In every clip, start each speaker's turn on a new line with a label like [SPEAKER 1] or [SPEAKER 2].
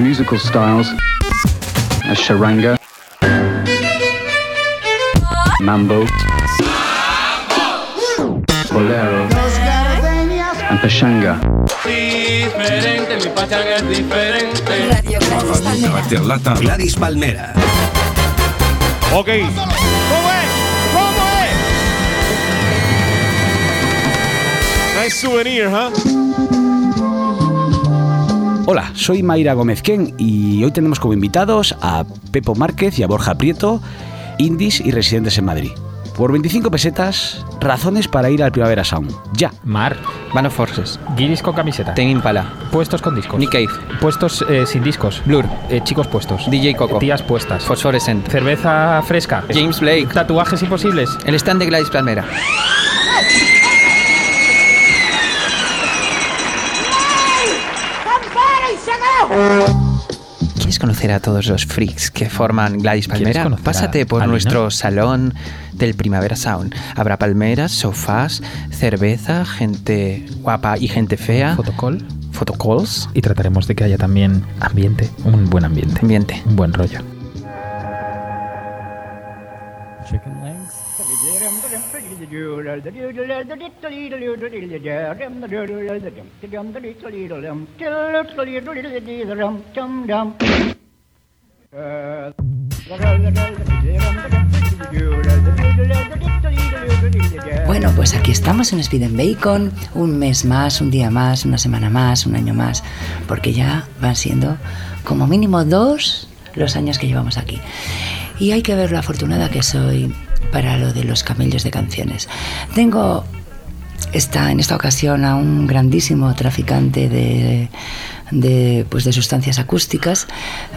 [SPEAKER 1] musical styles as charanga, mambo, bolero, and pachanga.
[SPEAKER 2] Diferente, mi pachanga es
[SPEAKER 3] Gladys Palmera.
[SPEAKER 4] Gladys Palmera.
[SPEAKER 5] Ok. ¿Cómo es? ¿Cómo es? Nice souvenir, ¿huh?
[SPEAKER 6] Hola, soy Mayra Gómez Ken y hoy tenemos como invitados a Pepo Márquez y a Borja Prieto, indies y residentes en Madrid. Por 25 pesetas, razones para ir al Primavera Sound. Ya.
[SPEAKER 7] Mar,
[SPEAKER 8] Van of Forces,
[SPEAKER 7] guiris con camiseta.
[SPEAKER 8] Ten Impala,
[SPEAKER 7] Puestos con discos.
[SPEAKER 8] Nick Cave,
[SPEAKER 7] Puestos eh, sin discos.
[SPEAKER 8] Blur,
[SPEAKER 7] Eh, chicos puestos.
[SPEAKER 8] DJ Coco,
[SPEAKER 7] Tías puestas.
[SPEAKER 8] Phosphorescent,
[SPEAKER 7] Cerveza fresca.
[SPEAKER 8] James Blake,
[SPEAKER 7] Tatuajes imposibles.
[SPEAKER 8] el stand de Gladys Palmera. ¿Quieres conocer a todos los freaks que forman Gladys
[SPEAKER 7] ¿Quieres
[SPEAKER 8] Palmera? Pásate por nuestro salón del Primavera Sound. Habrá palmeras, sofás, cerveza, gente guapa y gente fea,
[SPEAKER 7] Fotocall.
[SPEAKER 8] photocalls,
[SPEAKER 7] Y trataremos de que haya también ambiente. Un buen ambiente.
[SPEAKER 8] ambiente.
[SPEAKER 7] Un buen rollo.
[SPEAKER 3] Bueno, pues aquí estamos en Speed and Bacon, un mes más, un día más, una semana más, un año más, porque ya van siendo como mínimo dos los años que llevamos aquí. Y hay que ver lo afortunada que soy para lo de los camellos de canciones. Tengo esta, en esta ocasión a un grandísimo traficante de, de, pues de sustancias acústicas.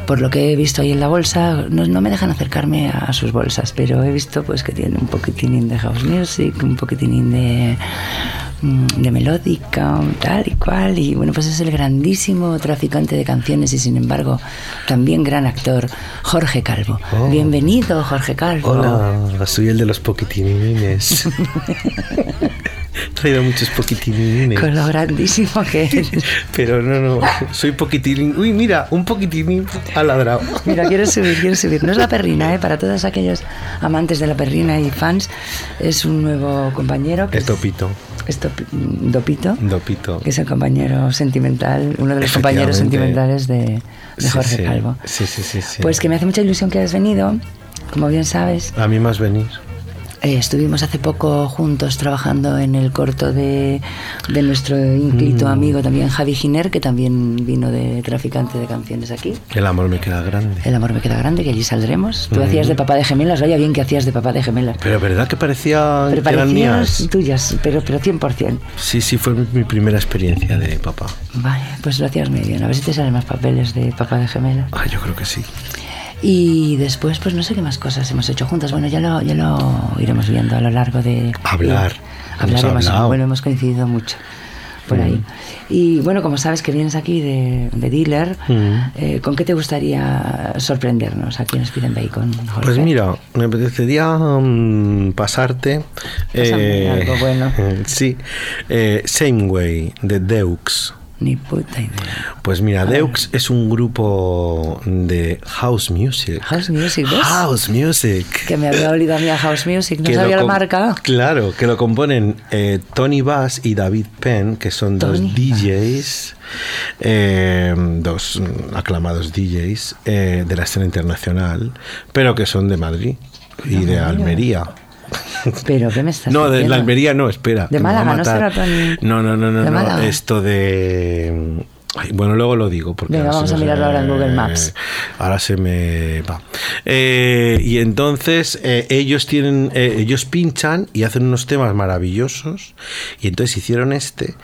[SPEAKER 3] Por lo que he visto ahí en la bolsa, no, no me dejan acercarme a sus bolsas, pero he visto pues que tiene un poquitín de house music, un poquitín de, de melódica, tal y cual. Y bueno, pues es el grandísimo traficante de canciones y sin embargo también gran actor, Jorge Calvo.
[SPEAKER 9] Oh.
[SPEAKER 3] Bienvenido, Jorge Calvo.
[SPEAKER 9] Hola, soy el de los poquitinines. Traído muchos poquitinines.
[SPEAKER 3] Con lo grandísimo que eres.
[SPEAKER 9] Pero no, no, soy poquitinin. Uy, mira, un poquitinin ha ladrado.
[SPEAKER 3] Mira, quiero subir, quiero subir. No es la perrina, ¿eh? Para todos aquellos amantes de la perrina y fans, es un nuevo compañero. Que
[SPEAKER 9] Es Dopito.
[SPEAKER 3] es Dopito,
[SPEAKER 9] Dopito.
[SPEAKER 3] que es el compañero sentimental, uno de los compañeros sentimentales de, de
[SPEAKER 9] Sí,
[SPEAKER 3] Jorge
[SPEAKER 9] sí.
[SPEAKER 3] Calvo.
[SPEAKER 9] Sí, sí, sí, sí.
[SPEAKER 3] Pues que me hace mucha ilusión que hayas venido. Como bien sabes,
[SPEAKER 9] A mí más venir.
[SPEAKER 3] Eh, estuvimos hace poco juntos trabajando en el corto de, de nuestro ínclito
[SPEAKER 9] Mm.
[SPEAKER 3] amigo también Javi Giner, que también vino de traficante de canciones aquí.
[SPEAKER 9] El amor me queda grande.
[SPEAKER 3] El amor me queda grande, que allí saldremos. Tú
[SPEAKER 9] Mm.
[SPEAKER 3] hacías de papá de gemelas, vaya bien que hacías de papá de gemelas.
[SPEAKER 9] Pero verdad que parecía
[SPEAKER 3] Pero
[SPEAKER 9] mías.
[SPEAKER 3] tuyas, pero, pero 100%.
[SPEAKER 9] Sí, sí, fue mi, mi primera experiencia de papá.
[SPEAKER 3] Vale, pues lo hacías muy bien. A ver si te salen más papeles de papá de gemelas.
[SPEAKER 9] Ah, yo creo que sí.
[SPEAKER 3] Y después, pues no sé qué más cosas hemos hecho juntas. Bueno, ya lo, ya lo iremos viendo a lo largo de...
[SPEAKER 9] Hablar.
[SPEAKER 3] de- hablaremos. Bueno, hemos coincidido mucho por ahí. Y bueno, como sabes que vienes aquí de, de dealer,
[SPEAKER 9] Mm.
[SPEAKER 3] eh, ¿con qué te gustaría sorprendernos aquí en Speed and Bacon? Jorge?
[SPEAKER 9] Pues mira, me apetecería mm, pasarte.
[SPEAKER 3] Pásame algo bueno.
[SPEAKER 9] Sí, eh, Same Way de Deux.
[SPEAKER 3] Ni puta idea.
[SPEAKER 9] Pues mira, Deux es un grupo de house music.
[SPEAKER 3] House Music, ¿ves?
[SPEAKER 9] House music.
[SPEAKER 3] Que me había olvidado a mí a House Music, no
[SPEAKER 9] Que
[SPEAKER 3] sabía la marca.
[SPEAKER 9] Claro, que lo componen eh, Tony Bass y David Penn, que son dos DJs, eh, dos aclamados DJs eh, de la escena internacional, pero que son de Madrid y de Almería.
[SPEAKER 3] Pero, ¿qué me estás
[SPEAKER 9] No, de la Almería no, espera.
[SPEAKER 3] De Málaga, ¿no será Tony?
[SPEAKER 9] No, no, no, no,
[SPEAKER 3] ¿De
[SPEAKER 9] no? Esto de. ay, bueno, luego lo digo. Porque
[SPEAKER 3] Venga, vamos a
[SPEAKER 9] me-
[SPEAKER 3] mirarlo ahora en Google Maps.
[SPEAKER 9] Ahora se me va. Eh, y entonces eh, ellos tienen, eh, ellos pinchan y hacen unos temas maravillosos. Y entonces hicieron este.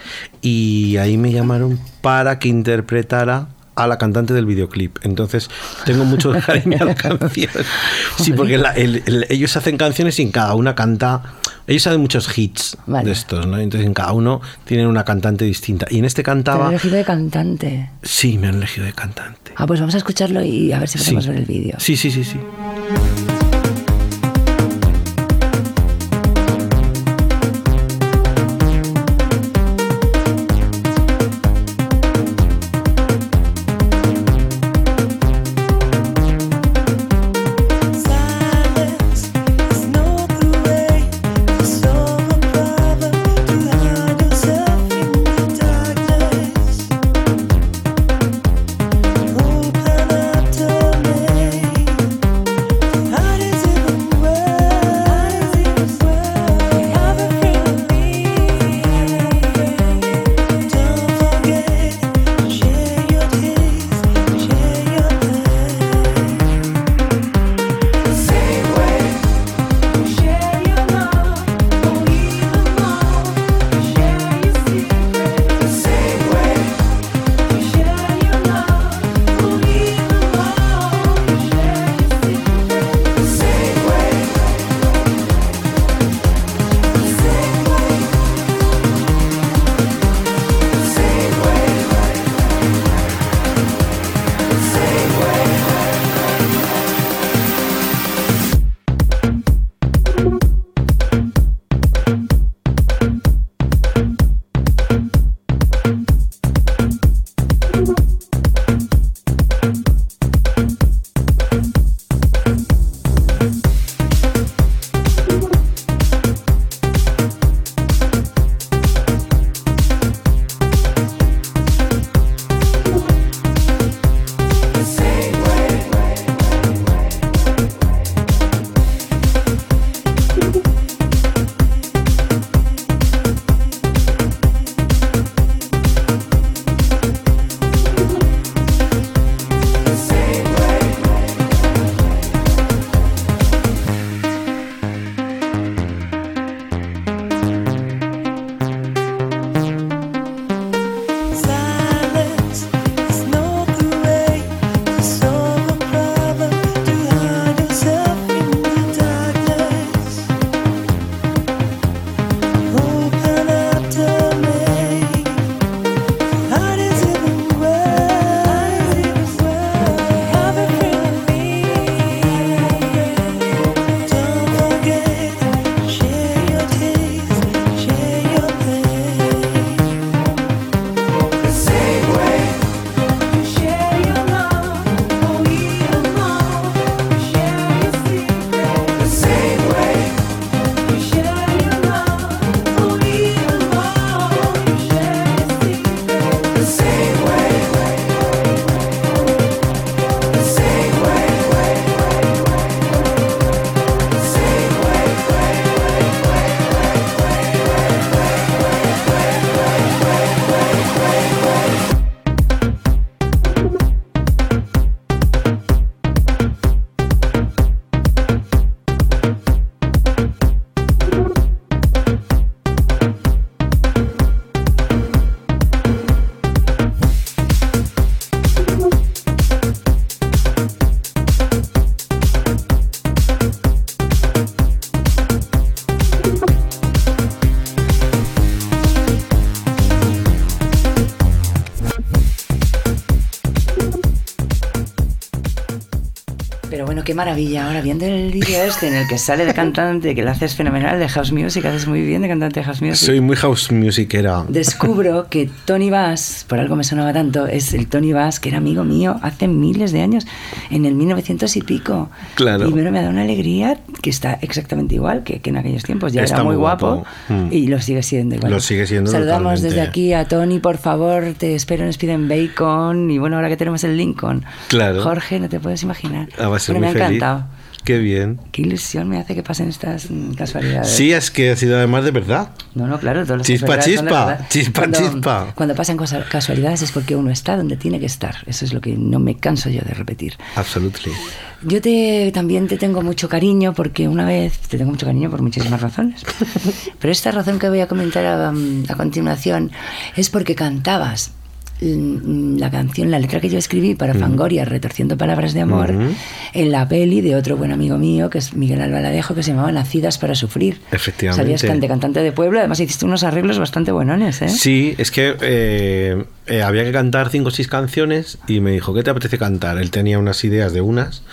[SPEAKER 9] Y ahí me llamaron para que interpretara a la cantante del videoclip. Entonces, tengo mucho cariño a la canción. Sí, porque la- el- el- ellos hacen canciones y en cada una canta. Ellos hacen muchos hits
[SPEAKER 3] Vale.
[SPEAKER 9] de estos, ¿no? Entonces, en cada uno tienen una cantante distinta. Y en este
[SPEAKER 3] Te he
[SPEAKER 9] cantaba.
[SPEAKER 3] elegido de cantante.
[SPEAKER 9] Sí, me han elegido de cantante.
[SPEAKER 3] Ah, pues vamos a escucharlo y a ver si podemos ver el vídeo.
[SPEAKER 9] Sí, sí, sí, sí.
[SPEAKER 3] Maravilla. Ahora, viendo el vídeo este en el que sale de cantante, que lo haces fenomenal, de house music, haces muy bien de cantante de house music.
[SPEAKER 9] Soy muy house musicera.
[SPEAKER 3] Descubro que Tony Bass, por algo me sonaba tanto, es el Tony Bass que era amigo mío hace miles de años, en el 1900 y pico.
[SPEAKER 9] Claro.
[SPEAKER 3] Y bueno, me da una alegría que está exactamente igual que, que en aquellos tiempos. Ya
[SPEAKER 9] Está
[SPEAKER 3] era muy guapo,
[SPEAKER 9] guapo. Mm.
[SPEAKER 3] y lo sigue siendo igual.
[SPEAKER 9] Lo sigue siendo
[SPEAKER 3] Saludamos
[SPEAKER 9] totalmente.
[SPEAKER 3] desde aquí a Tony, por favor, te espero en Speed and Bacon. Y bueno, ahora que tenemos el Lincoln.
[SPEAKER 9] Claro.
[SPEAKER 3] Jorge, no te puedes imaginar.
[SPEAKER 9] Ah, va a ser
[SPEAKER 3] Bueno,
[SPEAKER 9] muy
[SPEAKER 3] me ha
[SPEAKER 9] feliz.
[SPEAKER 3] encantado.
[SPEAKER 9] Qué bien.
[SPEAKER 3] Qué ilusión me hace que pasen estas mm, casualidades.
[SPEAKER 9] Sí, es que ha sido además de verdad.
[SPEAKER 3] No, no, claro,
[SPEAKER 9] Chispa, chispa, chispa,
[SPEAKER 3] cuando,
[SPEAKER 9] chispa.
[SPEAKER 3] Cuando pasan cosas- casualidades es porque uno está donde tiene que estar. Eso es lo que no me canso yo de repetir.
[SPEAKER 9] Absolutely.
[SPEAKER 3] Yo te, también te tengo mucho cariño porque una vez, te tengo mucho cariño por muchísimas razones, pero esta razón que voy a comentar a, a continuación es porque cantabas mm, la canción, la letra que yo escribí para Fangoria, Retorciendo Palabras de Amor,
[SPEAKER 9] Ujú.
[SPEAKER 3] en la peli de otro buen amigo mío, que es Miguel Albaladejo, que se llamaba Nacidas para Sufrir.
[SPEAKER 9] Efectivamente.
[SPEAKER 3] Sabías cante, cantante de pueblo, además hiciste unos arreglos bastante buenones, ¿eh?
[SPEAKER 9] Sí, es que eh, eh, había que cantar cinco o seis canciones y me dijo, ¿qué te apetece cantar? Él tenía unas ideas de unas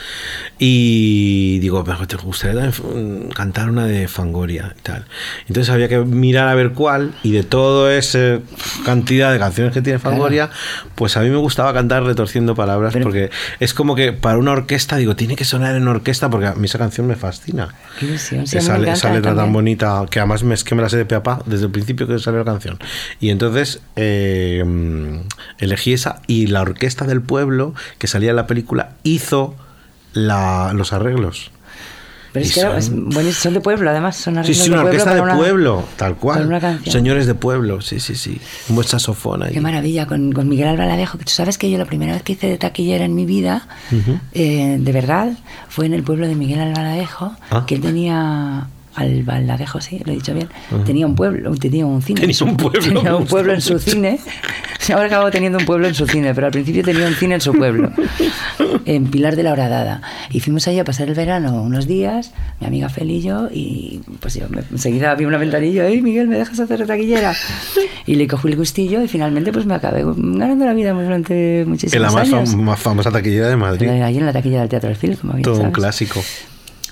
[SPEAKER 9] y digo, pero te gustaría mm, cantar una de Fangoria y tal. Entonces había que mirar a ver cuál y de toda esa cantidad de canciones que tiene Fangoria, pues a mí me gustaba cantar retorciendo palabras
[SPEAKER 3] Pero-
[SPEAKER 9] porque es como que para una orquesta, digo, tiene que sonar en orquesta porque a mí esa canción me fascina.
[SPEAKER 3] Qué ilusión. Sí, a mí me
[SPEAKER 9] esa, esa letra tan bonita que además me, es que me la sé de pe a pa desde el principio que salió la canción y entonces eh, elegí esa y la orquesta del pueblo que salía en la película hizo la- los arreglos
[SPEAKER 3] Pero es que
[SPEAKER 9] son-
[SPEAKER 3] es buenísimo, son de pueblo, además, son
[SPEAKER 9] sí sí una
[SPEAKER 3] de
[SPEAKER 9] orquesta de
[SPEAKER 3] una-
[SPEAKER 9] pueblo tal cual. señores de pueblo sí sí sí. Un buen saxofón ahí.
[SPEAKER 3] Qué maravilla, con, con Miguel Albaladejo, que tú sabes que yo la primera vez que hice de taquillera en mi vida, eh, de verdad, fue en el pueblo de Miguel Albaladejo,
[SPEAKER 9] Ah.
[SPEAKER 3] que él tenía... Albaladejo, sí, lo he dicho bien. Tenía un pueblo, tenía un cine.
[SPEAKER 9] Tenía
[SPEAKER 3] en
[SPEAKER 9] un pueblo,
[SPEAKER 3] Tenía un pueblo en su cine. Ahora acabo teniendo un pueblo en su cine, pero al principio tenía un cine en su pueblo, en Pilar de la Horadada. Y fuimos allí a pasar el verano unos días, mi amiga Fel y yo, y pues yo me- enseguida vi una ventanilla, ¡Ey, Miguel, me dejas hacer taquillera! Y le cogí el gustillo y finalmente pues me acabé ganando la vida durante
[SPEAKER 9] en
[SPEAKER 3] muchísimos
[SPEAKER 9] la más,
[SPEAKER 3] años.
[SPEAKER 9] fam- más famosa taquillera de Madrid
[SPEAKER 3] Allí en la taquilla del Teatro del Film, como bien
[SPEAKER 9] todo un clásico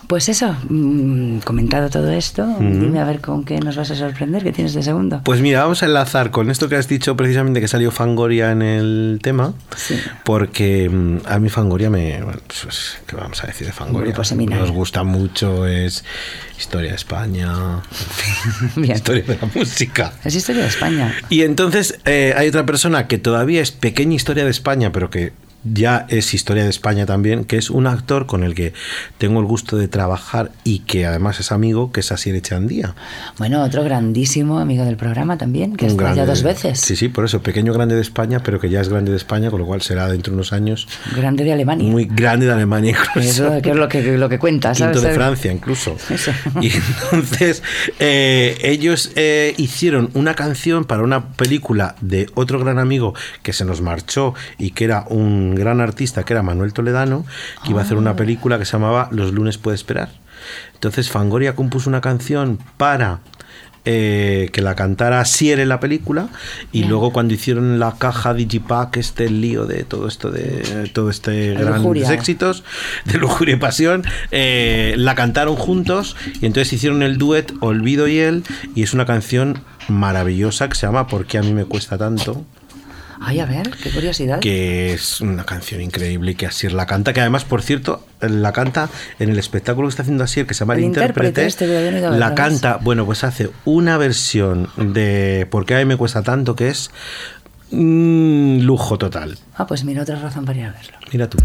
[SPEAKER 3] Pues eso, mm, comentado todo esto, dime a ver con qué nos vas a sorprender, ¿qué tienes de segundo?
[SPEAKER 9] Pues mira, vamos a enlazar con esto que has dicho precisamente que salió Fangoria en el tema,
[SPEAKER 3] Sí.
[SPEAKER 9] porque mm, a mí Fangoria me... bueno, pues, ¿Qué vamos a decir de Fangoria? Nos gusta mucho, es historia de España, historia de la música.
[SPEAKER 3] Es historia de España.
[SPEAKER 9] Y entonces eh, hay otra persona que todavía es pequeña historia de España, pero que ya es historia de España también, que es un actor con el que tengo el gusto de trabajar y que además es amigo, que es Asier Echandía.
[SPEAKER 3] Bueno, otro grandísimo amigo del programa también, que está ya dos veces.
[SPEAKER 9] Sí, sí, por eso, pequeño grande de España, pero que ya es grande de España, con lo cual será dentro de unos años
[SPEAKER 3] Grande de Alemania.
[SPEAKER 9] muy grande de Alemania incluso.
[SPEAKER 3] Eso que es lo que, lo que cuenta, ¿sabes?
[SPEAKER 9] Quinto de Francia incluso.
[SPEAKER 3] Eso.
[SPEAKER 9] Y entonces eh, ellos eh, hicieron una canción para una película de otro gran amigo que se nos marchó y que era un gran artista, que era Manuel Toledano, que iba a hacer
[SPEAKER 3] Ah.
[SPEAKER 9] una película que se llamaba Los lunes puede esperar. Entonces Fangoria compuso una canción para eh, que la cantara Sier en la película y luego cuando hicieron la caja Digipack este el lío de todo esto de todo este
[SPEAKER 3] La
[SPEAKER 9] gran
[SPEAKER 3] lujuria.
[SPEAKER 9] éxitos de lujuria y pasión eh, la cantaron juntos y entonces hicieron el duet Olvido y él y es una canción maravillosa que se llama ¿Por qué a mí me cuesta tanto?
[SPEAKER 3] Ay, a ver, qué curiosidad.
[SPEAKER 9] que es una canción increíble y que Asier la canta, que además, por cierto, la canta en el espectáculo que está haciendo Asier, que se llama El,
[SPEAKER 3] El intérprete este, no
[SPEAKER 9] la canta, bueno, pues hace una versión de ¿Por qué a mí me cuesta tanto? que es un lujo total.
[SPEAKER 3] Ah, pues mira, otra razón para ir a verlo.
[SPEAKER 9] Mira tú.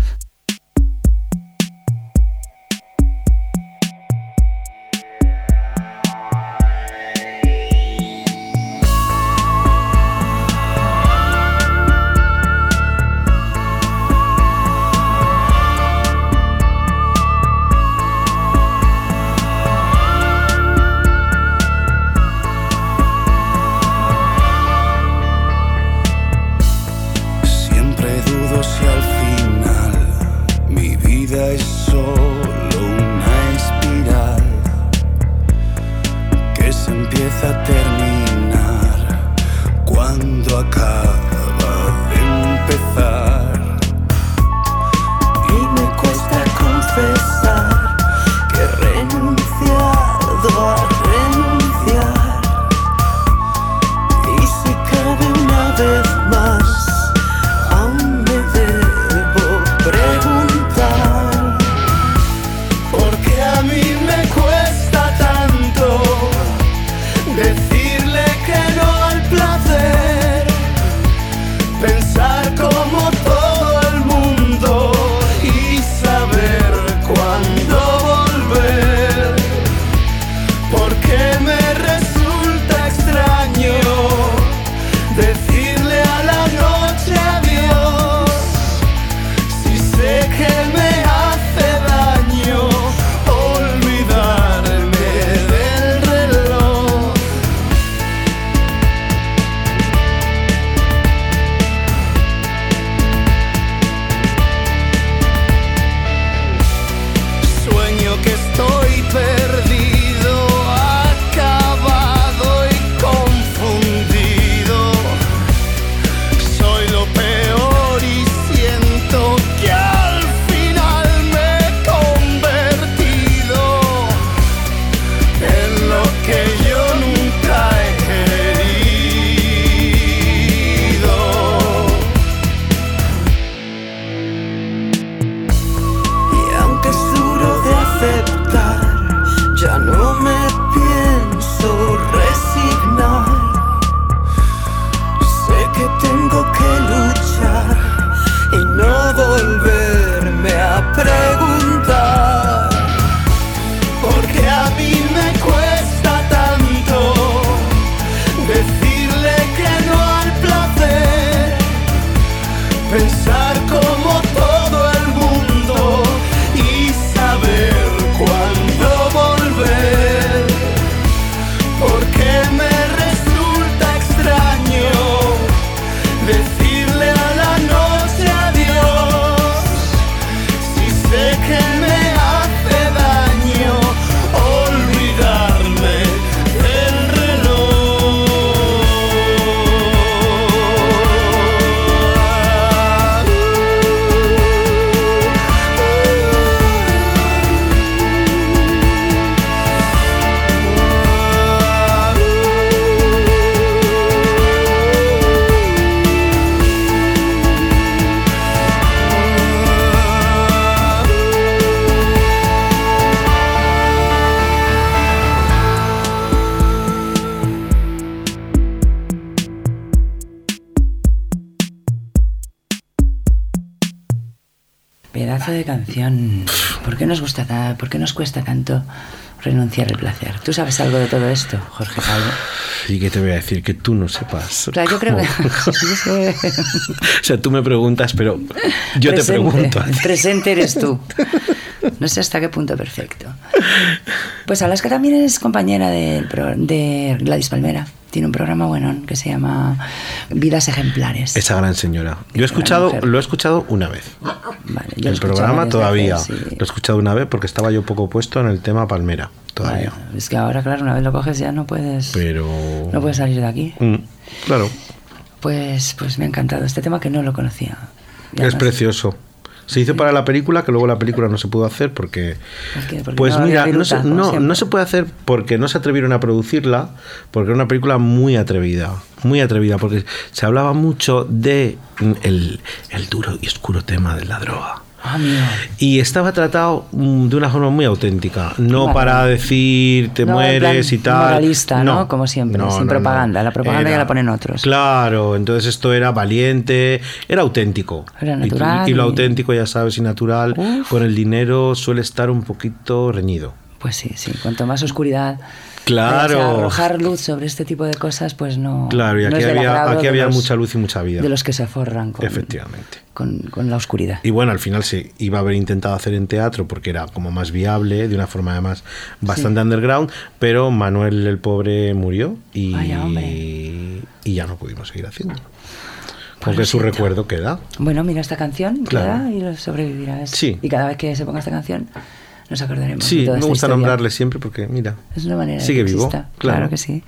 [SPEAKER 3] Nos gusta ta- ¿Por qué nos cuesta tanto renunciar al placer? ¿Tú sabes algo de todo esto, Jorge Calvo?
[SPEAKER 9] ¿Y qué te voy a decir? Que tú no sepas.
[SPEAKER 3] Claro, yo creo que.
[SPEAKER 9] O sea, tú me preguntas, pero yo te
[SPEAKER 3] Presente,
[SPEAKER 9] pregunto. a ti.
[SPEAKER 3] Presente eres tú. No sé hasta qué punto perfecto. Pues Alaska también es compañera pro- de Gladys Palmera. Tiene un programa bueno que se llama Vidas Ejemplares.
[SPEAKER 9] Esa gran señora. Yo he escuchado, lo he escuchado una vez.
[SPEAKER 3] Vale, yo
[SPEAKER 9] el programa todavía.
[SPEAKER 3] veces, sí.
[SPEAKER 9] Lo he escuchado una vez porque estaba yo poco puesto en el tema Palmera. Todavía.
[SPEAKER 3] Es que ahora, claro, una vez lo coges ya no puedes,
[SPEAKER 9] Pero.
[SPEAKER 3] no puedes salir de aquí.
[SPEAKER 9] Mm, claro.
[SPEAKER 3] Pues, pues me ha encantado este tema que no lo conocía.
[SPEAKER 9] Es precioso. Se hizo para la película, que luego la película no se pudo hacer porque... Pues
[SPEAKER 3] no
[SPEAKER 9] mira, no se, no, no se puede hacer porque no se atrevieron a producirla, porque era una película muy atrevida, muy atrevida, porque se hablaba mucho de mm, el, el duro y oscuro tema de la droga.
[SPEAKER 3] Ah.
[SPEAKER 9] Y estaba tratado mm, de una forma muy auténtica, no
[SPEAKER 3] Vale.
[SPEAKER 9] para decir te
[SPEAKER 3] No,
[SPEAKER 9] mueres y tal.
[SPEAKER 3] moralista, ¿no? Como siempre, sin propaganda. La propaganda ya la ponen otros.
[SPEAKER 9] Claro, entonces esto era valiente, era auténtico.
[SPEAKER 3] Era natural
[SPEAKER 9] Y, lo auténtico, ya sabes, y natural,
[SPEAKER 3] Uf.
[SPEAKER 9] con el dinero suele estar un poquito reñido.
[SPEAKER 3] Pues sí, sí. Cuanto más oscuridad.
[SPEAKER 9] Claro.
[SPEAKER 3] O sea, arrojar luz sobre este tipo de cosas, pues no.
[SPEAKER 9] Claro, y
[SPEAKER 3] no
[SPEAKER 9] aquí
[SPEAKER 3] es del
[SPEAKER 9] había, aquí había
[SPEAKER 3] los-
[SPEAKER 9] mucha luz y mucha vida.
[SPEAKER 3] De los que se forran con,
[SPEAKER 9] Efectivamente.
[SPEAKER 3] con, con la oscuridad.
[SPEAKER 9] Y bueno, al final se iba a haber intentado hacer en teatro porque era como más viable, de una forma además bastante underground, pero Manuel el pobre murió y,
[SPEAKER 3] Vaya, hombre.
[SPEAKER 9] y ya no pudimos seguir haciendo.
[SPEAKER 3] Pues
[SPEAKER 9] Porque su recuerdo queda.
[SPEAKER 3] Bueno, mira esta canción,
[SPEAKER 9] Claro.
[SPEAKER 3] queda y lo sobrevivirá.
[SPEAKER 9] Sí.
[SPEAKER 3] Y cada vez que se ponga esta canción, nos acordaremos.
[SPEAKER 9] Sí,
[SPEAKER 3] de toda
[SPEAKER 9] me gusta
[SPEAKER 3] historia.
[SPEAKER 9] nombrarle siempre porque, mira,
[SPEAKER 3] Es una manera de
[SPEAKER 9] sigue
[SPEAKER 3] que
[SPEAKER 9] vivo.
[SPEAKER 3] exista. Claro. que sí.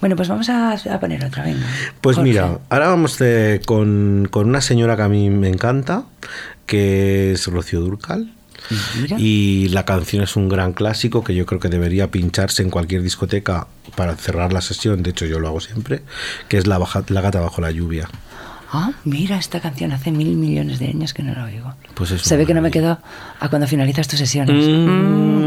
[SPEAKER 3] Bueno, pues vamos a, a poner otra, venga.
[SPEAKER 9] Pues
[SPEAKER 3] Jorge.
[SPEAKER 9] mira, ahora vamos de- con, con una señora que a mí me encanta, que es Rocío Durcal.
[SPEAKER 3] Mira.
[SPEAKER 9] Y la canción es un gran clásico que yo creo que debería pincharse en cualquier discoteca para cerrar la sesión, de hecho yo lo hago siempre, que es La, baja- la gata bajo la lluvia.
[SPEAKER 3] Ah, mira, esta canción hace mil millones de años que no la oigo.
[SPEAKER 9] Pues es
[SPEAKER 3] Se ve que no me quedo a cuando finalizas tus sesiones.
[SPEAKER 9] Mm.
[SPEAKER 3] Mm,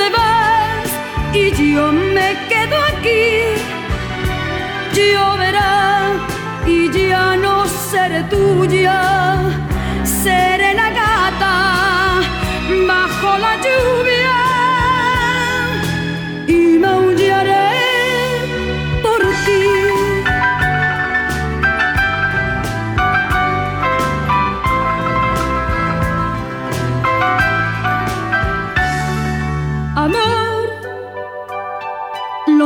[SPEAKER 4] te y yo me quedo aquí. Lloverá y ya no seré tuya, seré la gata bajo la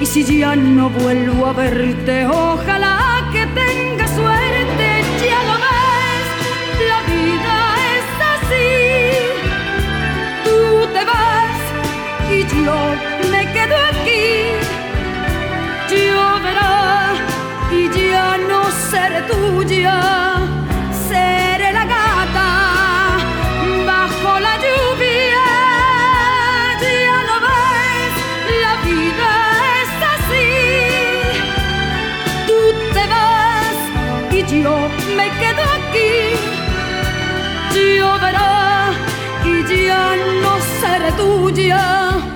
[SPEAKER 4] Y si ya no vuelvo a verte, ojalá que tengas suerte, ya lo ves, la vida es así. Tú te vas y yo me quedo aquí. Lloverá y ya no seré tuya, seré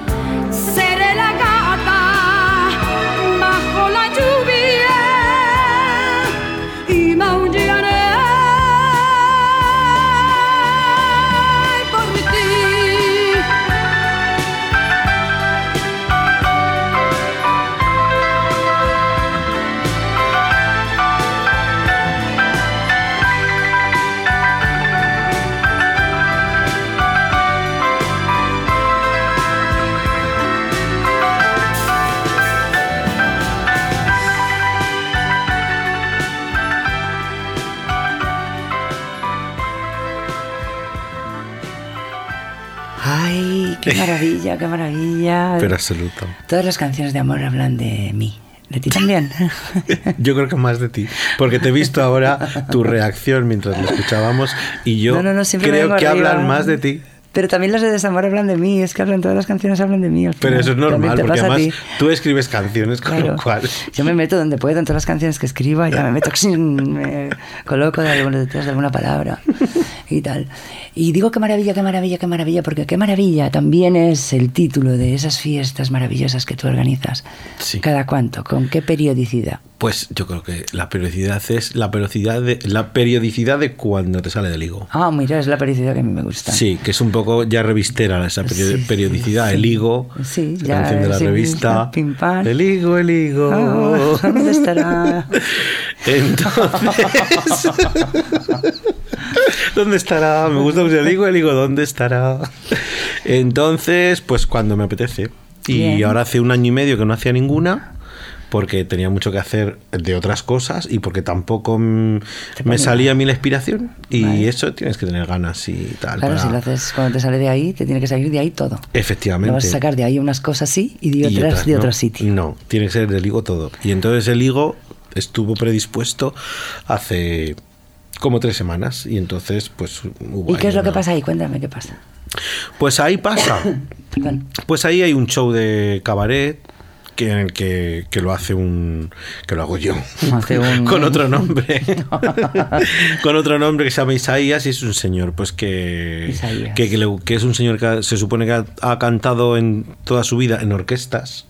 [SPEAKER 3] qué maravilla, qué maravilla.
[SPEAKER 9] Pero absoluto.
[SPEAKER 3] Todas las canciones de amor hablan de mí. ¿De ti también?
[SPEAKER 9] Yo creo que más de ti. Porque te he visto ahora tu reacción mientras lo escuchábamos y yo
[SPEAKER 3] No, no, no, siempre me
[SPEAKER 9] creo que
[SPEAKER 3] arriba.
[SPEAKER 9] hablan más de ti.
[SPEAKER 3] Pero también las de desamor hablan de mí. Es que hablan, todas las canciones hablan de mí. al
[SPEAKER 9] Pero eso es normal, porque además tú escribes canciones, con
[SPEAKER 3] Claro.
[SPEAKER 9] lo cual.
[SPEAKER 3] Yo me meto donde puedo en todas las canciones que escriba, ya me meto, me coloco de alguna, detrás de alguna palabra y tal. Y digo qué maravilla, qué maravilla, qué maravilla, porque qué maravilla también es el título de esas fiestas maravillosas que tú organizas.
[SPEAKER 9] Sí.
[SPEAKER 3] ¿Cada cuánto? ¿Con qué periodicidad?
[SPEAKER 9] Pues yo creo que la periodicidad es la periodicidad de, la periodicidad de cuando te sale del higo.
[SPEAKER 3] Ah, mira, es la periodicidad que a mí me gusta.
[SPEAKER 9] Sí, que es un poco ya revistera esa
[SPEAKER 3] Sí,
[SPEAKER 9] periodicidad,
[SPEAKER 3] sí.
[SPEAKER 9] el higo,
[SPEAKER 3] Sí,
[SPEAKER 9] esa
[SPEAKER 3] ya
[SPEAKER 9] canción de la
[SPEAKER 3] sí,
[SPEAKER 9] revista.
[SPEAKER 3] pim, pam.
[SPEAKER 9] El higo, el higo.
[SPEAKER 3] Ah, ¿Dónde estará?
[SPEAKER 9] Entonces, ¿dónde estará? Me gusta mucho el higo, el higo, ¿dónde estará? Entonces, pues cuando me apetece. Y
[SPEAKER 3] Bien.
[SPEAKER 9] ahora hace un año y medio que no hacía ninguna. Porque tenía mucho que hacer de otras cosas y porque tampoco mm, me
[SPEAKER 3] ponía.
[SPEAKER 9] salía a mí la inspiración. Y
[SPEAKER 3] Vale.
[SPEAKER 9] eso tienes que tener ganas y tal.
[SPEAKER 3] Claro,
[SPEAKER 9] para-
[SPEAKER 3] si lo haces cuando te sale de ahí, te tiene que salir de ahí todo.
[SPEAKER 9] Efectivamente.
[SPEAKER 3] No vas a sacar de ahí unas cosas sí y de
[SPEAKER 9] Y
[SPEAKER 3] otras de
[SPEAKER 9] no.
[SPEAKER 3] otro sitio.
[SPEAKER 9] No, tiene que ser del higo todo. Y entonces el higo estuvo predispuesto hace como tres semanas. Y entonces, pues hubo
[SPEAKER 3] ¿Y qué es lo que pasa ahí? Cuéntame qué pasa.
[SPEAKER 9] Pues ahí pasa. Pues ahí hay un show de cabaret que en el que, que lo hace un que lo hago yo.
[SPEAKER 3] Hace un-
[SPEAKER 9] con otro nombre. Con otro nombre que se llama Isaías y es un señor pues que que, que le- que es un señor que ha- se supone que ha, ha cantado en toda su vida en orquestas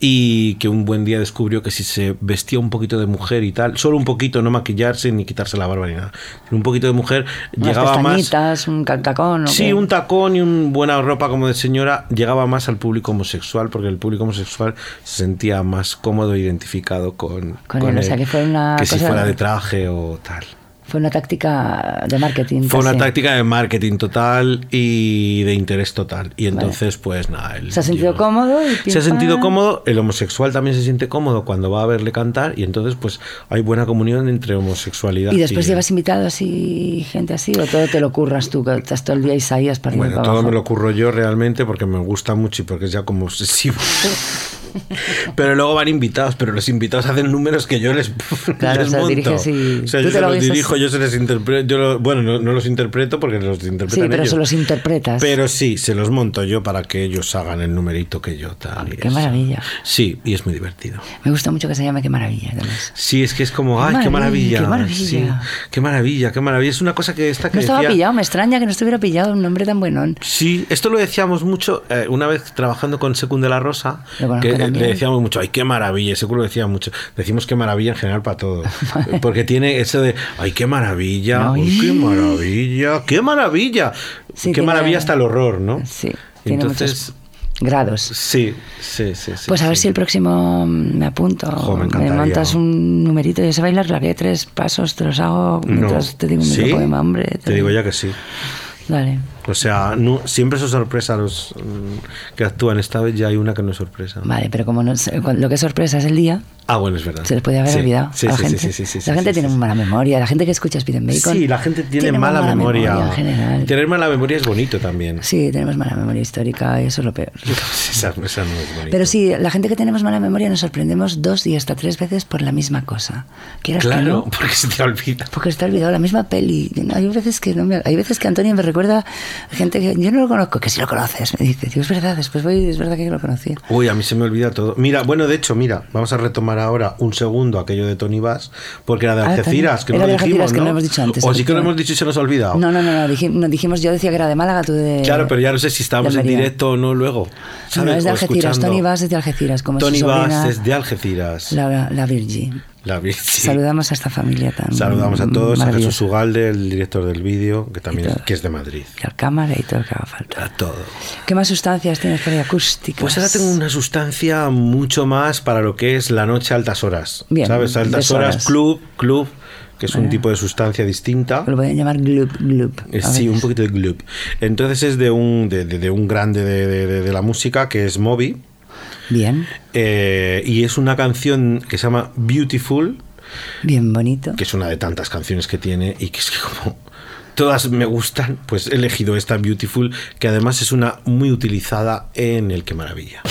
[SPEAKER 9] y que un buen día descubrió que si se vestía un poquito de mujer y tal, solo un poquito, no maquillarse ni quitarse la barba ni nada, un poquito de mujer
[SPEAKER 3] Unas
[SPEAKER 9] llegaba más
[SPEAKER 3] un cantacón. ¿o
[SPEAKER 9] Sí,
[SPEAKER 3] qué?
[SPEAKER 9] un tacón y una buena ropa como de señora llegaba más al público homosexual porque el público homosexual se sentía más cómodo e identificado con,
[SPEAKER 3] Con él, o sea, que fue una
[SPEAKER 9] que si fuera de traje o tal.
[SPEAKER 3] Fue una táctica de marketing.
[SPEAKER 9] Fue una táctica de marketing total y de interés total. Y entonces, pues nada. él
[SPEAKER 3] Se ha sentido cómodo y
[SPEAKER 9] Se ha sentido cómodo, el homosexual también se siente cómodo cuando va a verle cantar y entonces pues hay buena comunión entre homosexualidad
[SPEAKER 3] ¿Y después
[SPEAKER 9] y-
[SPEAKER 3] llevas invitados y gente así? ¿O todo te lo curras tú? Que estás todo el día Isaías para
[SPEAKER 9] Bueno,
[SPEAKER 3] para
[SPEAKER 9] todo
[SPEAKER 3] abajo?
[SPEAKER 9] me lo curro yo realmente porque me gusta mucho y porque es ya como obsesivo. pero luego van invitados, pero los invitados hacen números que yo les,
[SPEAKER 3] Claro,
[SPEAKER 9] les
[SPEAKER 3] o sea,
[SPEAKER 9] monto.
[SPEAKER 3] y
[SPEAKER 9] O sea, yo se
[SPEAKER 3] lo
[SPEAKER 9] los dirijo, yo se les interpreto. Yo lo- bueno, no, no los interpreto porque los interpretan
[SPEAKER 3] Sí, pero
[SPEAKER 9] ellos.
[SPEAKER 3] se los interpretas.
[SPEAKER 9] Pero sí, se los monto yo para que ellos hagan el numerito que yo tal.
[SPEAKER 3] Qué maravilla.
[SPEAKER 9] Sí, y es muy divertido.
[SPEAKER 3] Me gusta mucho que se llame Qué Maravilla. además.
[SPEAKER 9] Sí, es que es como,
[SPEAKER 3] Qué
[SPEAKER 9] ay, qué
[SPEAKER 3] maravilla, qué maravilla.
[SPEAKER 9] Sí, qué maravilla, qué maravilla. Es una cosa que esta que
[SPEAKER 3] No estaba
[SPEAKER 9] decía-
[SPEAKER 3] pillado, me extraña que no estuviera pillado un nombre tan buenón.
[SPEAKER 9] Sí, esto lo decíamos mucho eh, una vez trabajando con Secund de la Rosa, que
[SPEAKER 3] también.
[SPEAKER 9] le decíamos mucho, ay, qué maravilla, Secundo lo decía mucho, decimos qué maravilla en general para todo, porque tiene eso de, ay, qué maravilla,
[SPEAKER 3] Ay.
[SPEAKER 9] qué maravilla, qué maravilla,
[SPEAKER 3] Sí,
[SPEAKER 9] qué maravilla hasta el horror, ¿no?
[SPEAKER 3] Sí, tiene
[SPEAKER 9] Entonces,
[SPEAKER 3] grados.
[SPEAKER 9] sí, sí, sí, sí.
[SPEAKER 3] Pues a ver
[SPEAKER 9] sí.
[SPEAKER 3] si el próximo me apunto.
[SPEAKER 9] Jo, me
[SPEAKER 3] montas un numerito. Yo sé bailar claqué, tres pasos, te los hago mientras te digo un
[SPEAKER 9] ¿Sí?
[SPEAKER 3] poema, hombre.
[SPEAKER 9] Te digo ya que sí.
[SPEAKER 3] Dale.
[SPEAKER 9] O sea, no- siempre es sorpresa los mm, que actúan. Esta vez ya hay una que no es sorpresa.
[SPEAKER 3] Vale, pero como no, lo que es sorpresa es el día,
[SPEAKER 9] Ah, bueno, es verdad.
[SPEAKER 3] se les puede haber
[SPEAKER 9] Sí,
[SPEAKER 3] olvidado
[SPEAKER 9] Sí,
[SPEAKER 3] a la
[SPEAKER 9] sí,
[SPEAKER 3] gente.
[SPEAKER 9] sí, sí,
[SPEAKER 3] la gente tiene mala memoria. La gente que escucha Speed and Bacon.
[SPEAKER 9] Sí, la gente tiene,
[SPEAKER 3] muy
[SPEAKER 9] mala, memoria.
[SPEAKER 3] en general.
[SPEAKER 9] Tener mala memoria es bonito también.
[SPEAKER 3] Sí, tenemos mala memoria histórica y eso es lo peor.
[SPEAKER 9] Esa, no es.
[SPEAKER 3] Pero sí, la gente que tenemos mala memoria nos sorprendemos dos y hasta tres veces por la misma cosa. Quieras que
[SPEAKER 9] Claro,
[SPEAKER 3] no,
[SPEAKER 9] porque se te olvida.
[SPEAKER 3] porque se te ha olvidado la misma peli. Hay veces que no me, hay veces que Antonio me recuerda gente que yo no lo conozco, que sí lo conoces. Me dice, digo, es verdad, después voy, es verdad que yo lo conocía.
[SPEAKER 9] Uy, a mí se me olvida todo. Mira, bueno, de hecho, mira, vamos a retomar ahora un segundo aquello de Tony Bass, porque era de
[SPEAKER 3] Ah,
[SPEAKER 9] Algeciras, que no lo
[SPEAKER 3] de
[SPEAKER 9] dijimos,
[SPEAKER 3] que
[SPEAKER 9] ¿no?
[SPEAKER 3] no lo hemos dicho antes,
[SPEAKER 9] O sí que lo hemos dicho y se nos ha olvidado.
[SPEAKER 3] No, no, no, no, dijim- no, dijimos, yo decía que era de Málaga, tú de.
[SPEAKER 9] Claro, pero ya no sé si estábamos en directo o no luego.
[SPEAKER 3] No,
[SPEAKER 9] ¿sabes?
[SPEAKER 3] es de Algeciras. Tony Bass es de Algeciras, como
[SPEAKER 9] Tony Bass es de Algeciras.
[SPEAKER 3] La, la Virgin.
[SPEAKER 9] La vi- sí.
[SPEAKER 3] Saludamos a esta familia tan.
[SPEAKER 9] Saludamos a todos, a Jesús. Ugalde, el director del vídeo, que también es, que es de Madrid.
[SPEAKER 3] Y al cámara y todo lo que haga falta.
[SPEAKER 9] A todo.
[SPEAKER 3] ¿Qué más sustancias tienes por ahí acústicas?
[SPEAKER 9] Pues ahora tengo una sustancia mucho más para lo que es la noche a altas horas.
[SPEAKER 3] Bien,
[SPEAKER 9] ¿Sabes? Altas horas, club, club, que es un tipo de sustancia distinta.
[SPEAKER 3] Lo pueden llamar glub glub.
[SPEAKER 9] Eh, Sí, un poquito de glub. Entonces es de un, de, de- de un grande de, de- de- de la música que es Moby.
[SPEAKER 3] Bien,
[SPEAKER 9] eh, y es una canción que se llama Beautiful,
[SPEAKER 3] bien bonito.
[SPEAKER 9] que es una de tantas canciones que tiene y que es que como todas me gustan, pues he elegido esta Beautiful, que además es una muy utilizada en el Que Maravilla.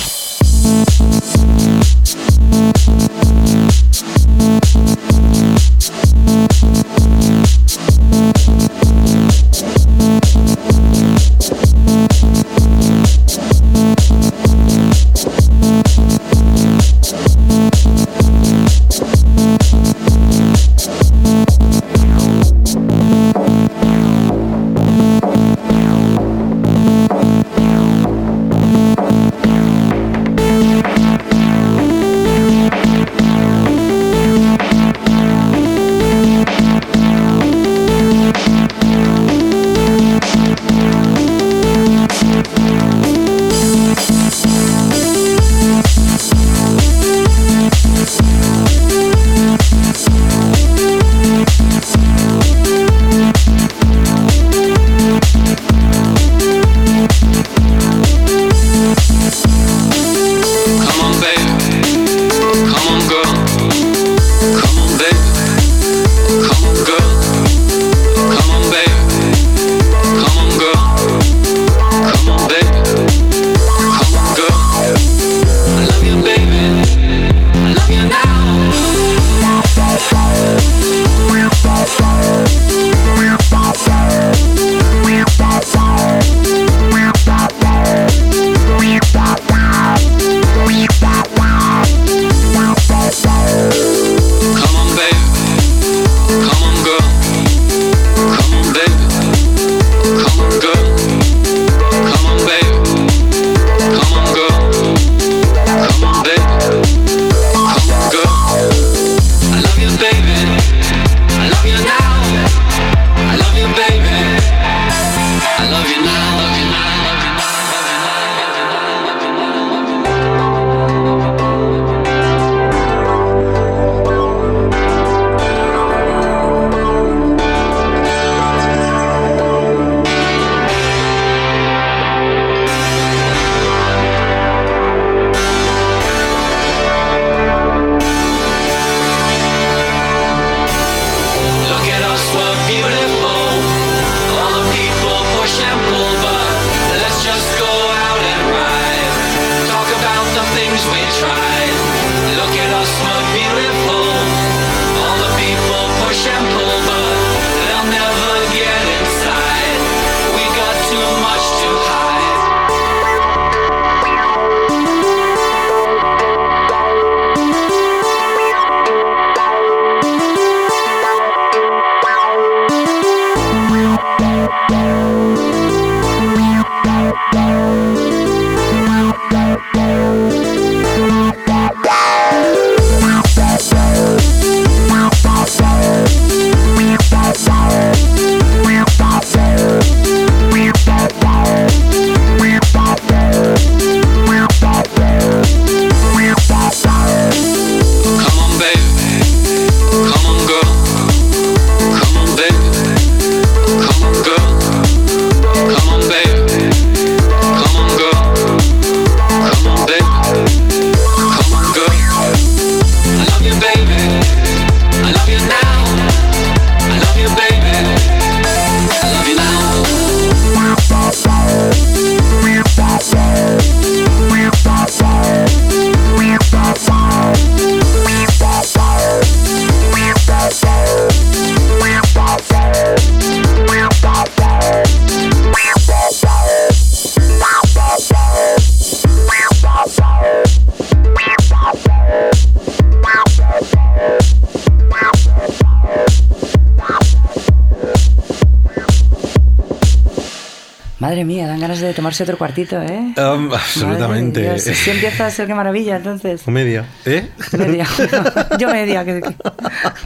[SPEAKER 3] Tomarse otro cuartito, ¿eh?
[SPEAKER 9] Um, absolutamente.
[SPEAKER 3] Dios, Si empieza a ser qué maravilla, entonces.
[SPEAKER 9] O media, ¿eh?
[SPEAKER 3] Media. Yo media. Que, que-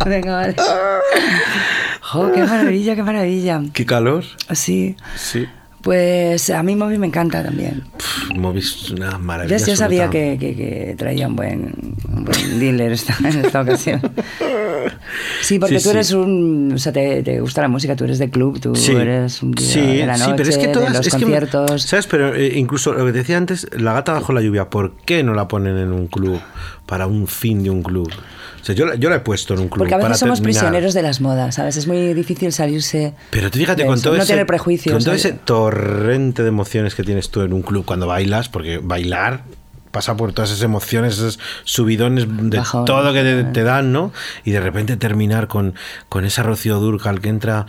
[SPEAKER 3] Venga, vale. Jo, qué maravilla, qué maravilla.
[SPEAKER 9] ¿Qué calor?
[SPEAKER 3] Sí.
[SPEAKER 9] Sí.
[SPEAKER 3] Pues a mí Moby me encanta también.
[SPEAKER 9] Pff, Movis es una maravilla.
[SPEAKER 3] Ya yo sabía que, que- que traía un buen, un buen dealer esta, en esta ocasión. Sí, porque
[SPEAKER 9] Sí,
[SPEAKER 3] tú
[SPEAKER 9] sí.
[SPEAKER 3] eres un... O sea, te, te gusta la música, tú eres de club, tú
[SPEAKER 9] Sí,
[SPEAKER 3] eres un de la noche,
[SPEAKER 9] sí, pero es que
[SPEAKER 3] de
[SPEAKER 9] todas,
[SPEAKER 3] los
[SPEAKER 9] es que
[SPEAKER 3] conciertos...
[SPEAKER 9] ¿Sabes? Pero eh, incluso lo que te decía antes, la gata bajo la lluvia, ¿por qué no la ponen en un club? Para un fin de un club. O sea, yo, yo la he puesto en un club.
[SPEAKER 3] Porque a veces
[SPEAKER 9] para
[SPEAKER 3] somos
[SPEAKER 9] terminar.
[SPEAKER 3] prisioneros de las modas, ¿sabes? Es muy difícil salirse...
[SPEAKER 9] Pero tú fíjate, con
[SPEAKER 3] eso,
[SPEAKER 9] todo,
[SPEAKER 3] no
[SPEAKER 9] ese,
[SPEAKER 3] tener prejuicios.
[SPEAKER 9] con todo ese torrente de emociones que tienes tú en un club cuando bailas, porque bailar pasa por todas esas emociones, esos subidones de todo que te, te dan, ¿no? Y de repente terminar con, con esa Rocío Durcal que entra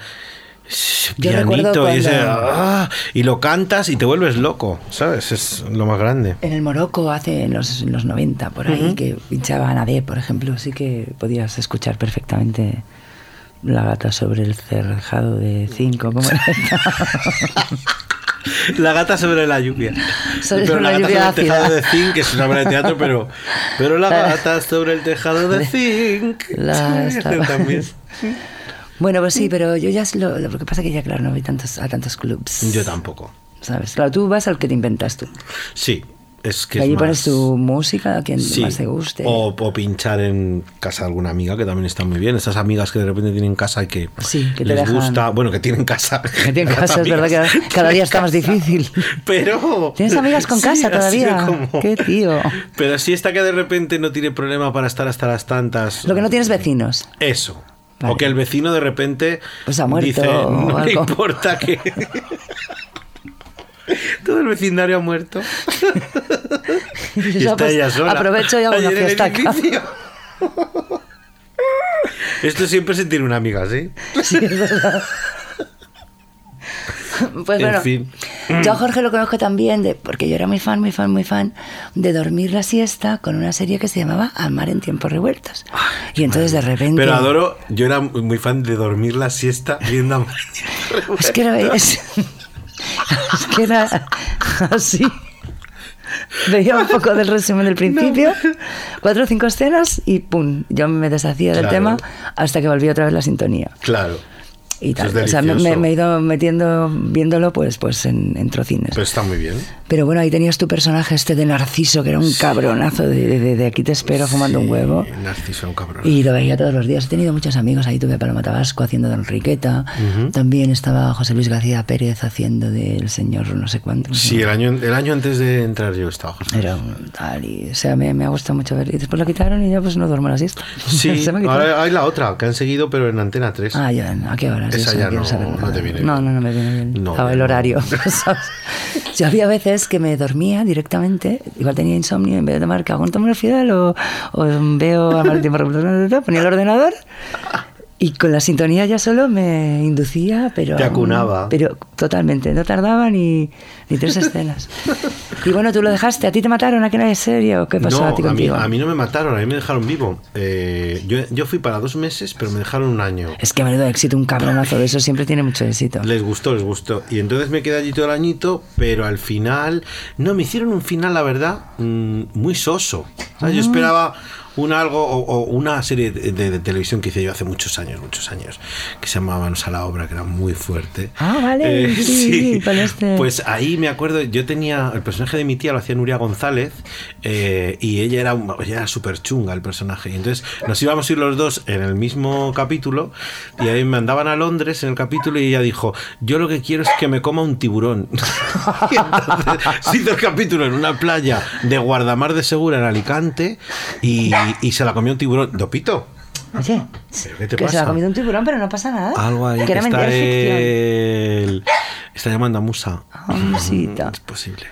[SPEAKER 9] pianito y, ese, ah, y lo cantas y te vuelves loco, ¿sabes? Es lo más grande.
[SPEAKER 3] En el Morocco hace en los, en los 90, por ahí, que pinchaba Anadé, por ejemplo, sí que podías escuchar perfectamente la gata sobre el cerjado de cinco. ¿cómo era esto?
[SPEAKER 9] La gata sobre la lluvia.
[SPEAKER 3] Sobre
[SPEAKER 9] pero la gata sobre el tejado de zinc, que es una obra de teatro, pero, pero la gata sobre el tejado de zinc.
[SPEAKER 3] La-
[SPEAKER 9] Sí, también.
[SPEAKER 3] Bueno, pues sí, pero yo ya lo, lo que pasa es que ya, claro, no voy tantos, a tantos clubs.
[SPEAKER 9] Yo tampoco.
[SPEAKER 3] ¿Sabes? Claro, tú vas al que te inventas tú.
[SPEAKER 9] Sí, es que
[SPEAKER 3] allí pones tu música, a quien
[SPEAKER 9] Sí.
[SPEAKER 3] más te guste.
[SPEAKER 9] O, o pinchar en casa de alguna amiga, que también está muy bien. Esas amigas que de repente tienen casa y que,
[SPEAKER 3] Sí, que te
[SPEAKER 9] les
[SPEAKER 3] dejan-
[SPEAKER 9] gusta. Bueno, que tienen casa.
[SPEAKER 3] Que tienen casa, es verdad que cada día está más difícil.
[SPEAKER 9] Pero.
[SPEAKER 3] ¿Tienes amigas con
[SPEAKER 9] Sí,
[SPEAKER 3] casa todavía?
[SPEAKER 9] como-
[SPEAKER 3] Qué tío.
[SPEAKER 9] Pero si esta que de repente no tiene problema para estar hasta las tantas.
[SPEAKER 3] Lo que no tienes vecinos.
[SPEAKER 9] Eso.
[SPEAKER 3] Vale.
[SPEAKER 9] O que el vecino de repente
[SPEAKER 3] Pues ha muerto
[SPEAKER 9] dice, no
[SPEAKER 3] algo".
[SPEAKER 9] importa que... Todo el vecindario ha muerto. y
[SPEAKER 3] Ya,
[SPEAKER 9] está
[SPEAKER 3] pues,
[SPEAKER 9] ella sola.
[SPEAKER 3] aprovecho y hago una fiesta acá.
[SPEAKER 9] Esto siempre se tiene una amiga, ¿sí?
[SPEAKER 3] Sí, es verdad. Pues
[SPEAKER 9] En
[SPEAKER 3] bueno,
[SPEAKER 9] fin.
[SPEAKER 3] yo a Jorge lo conozco también, de, porque yo era muy fan, muy fan, muy fan de dormir la siesta con una serie que se llamaba Al mar en tiempos revueltos. y entonces de repente...
[SPEAKER 9] Pero adoro, yo era muy fan de dormir la siesta viendo a
[SPEAKER 3] Es que era, es, es que era así. Veía un poco del resumen del principio, cuatro o cinco escenas y pum, yo me deshacía del
[SPEAKER 9] Claro.
[SPEAKER 3] tema hasta que volví otra vez la sintonía.
[SPEAKER 9] Claro.
[SPEAKER 3] Y tal.
[SPEAKER 9] es
[SPEAKER 3] o sea, me, he ido metiendo, viéndolo pues, pues en, en trocines.
[SPEAKER 9] Pero está muy bien.
[SPEAKER 3] Pero bueno, ahí tenías tu personaje este de Narciso, que era un cabronazo de, de- de- de aquí te espero fumando un huevo.
[SPEAKER 9] Narciso, un cabrón.
[SPEAKER 3] Y lo veía todos los días. He tenido muchos amigos. Ahí tuve a Paloma Tabasco haciendo de Enriqueta. También estaba José Luis García Pérez haciendo del señor no sé cuánto.
[SPEAKER 9] Sí, el año, el año antes de entrar yo estaba. José.
[SPEAKER 3] Era un tal y... O sea, me, me ha gustado mucho ver. Y después lo quitaron y ya pues no duermo la siesta.
[SPEAKER 9] Sí, ahora hay la otra, que han seguido, pero en Antena 3.
[SPEAKER 3] Ah, ya, ¿a qué hora?
[SPEAKER 9] Esa ya
[SPEAKER 3] quiero
[SPEAKER 9] no-
[SPEAKER 3] saber
[SPEAKER 9] no
[SPEAKER 3] nada.
[SPEAKER 9] te viene
[SPEAKER 3] No,
[SPEAKER 9] bien.
[SPEAKER 3] no, no me viene bien.
[SPEAKER 9] No,
[SPEAKER 3] el
[SPEAKER 9] no.
[SPEAKER 3] horario. Yo había veces que me dormía directamente, igual tenía insomnio, en vez de tomar cagón, tomo el fidel o, o veo a Martín por ponía el ordenador y con la sintonía ya solo me inducía, pero...
[SPEAKER 9] Te acunaba.
[SPEAKER 3] Pero totalmente, no tardaba ni, ni tres escenas. Y bueno, tú lo dejaste, ¿a ti te mataron aquí en la serie o qué pasó
[SPEAKER 9] no,
[SPEAKER 3] a ti
[SPEAKER 9] mí,
[SPEAKER 3] contigo?
[SPEAKER 9] a mí no me mataron, a mí me dejaron vivo. Eh, yo, yo fui para dos meses, pero me dejaron un año.
[SPEAKER 3] Es que menudo éxito, un cabronazo de eso siempre tiene mucho éxito.
[SPEAKER 9] Les gustó, les gustó. Y entonces me quedé allí todo el añito, pero al final, no, me hicieron un final, la verdad, mm, muy soso. ¿Sabes? Yo
[SPEAKER 3] Ah.
[SPEAKER 9] esperaba un algo o, o una serie de, de- de televisión que hice yo hace muchos años, muchos años, que se llamaba Manos a la obra, que era muy fuerte.
[SPEAKER 3] Ah, vale,
[SPEAKER 9] Eh,
[SPEAKER 3] sí, con este-
[SPEAKER 9] Pues ahí me acuerdo, yo tenía, el personaje de mi tía lo hacía Nuria González eh, y ella era, ella era súper chunga el personaje. Y entonces nos íbamos a ir los dos en el mismo capítulo y ahí me mandaban a Londres en el capítulo y ella dijo, yo lo que quiero es que me coma un tiburón. y entonces se hizo el capítulo en una playa de Guardamar de Segura en Alicante y, y se la comió un tiburón. Dopito.
[SPEAKER 3] Oye,
[SPEAKER 9] ¿Pero qué te
[SPEAKER 3] que se la ha comido un tiburón, pero no pasa nada.
[SPEAKER 9] Algo ahí
[SPEAKER 3] Que era
[SPEAKER 9] está, el- está llamando a Musa.
[SPEAKER 3] Musita.
[SPEAKER 9] Es posible.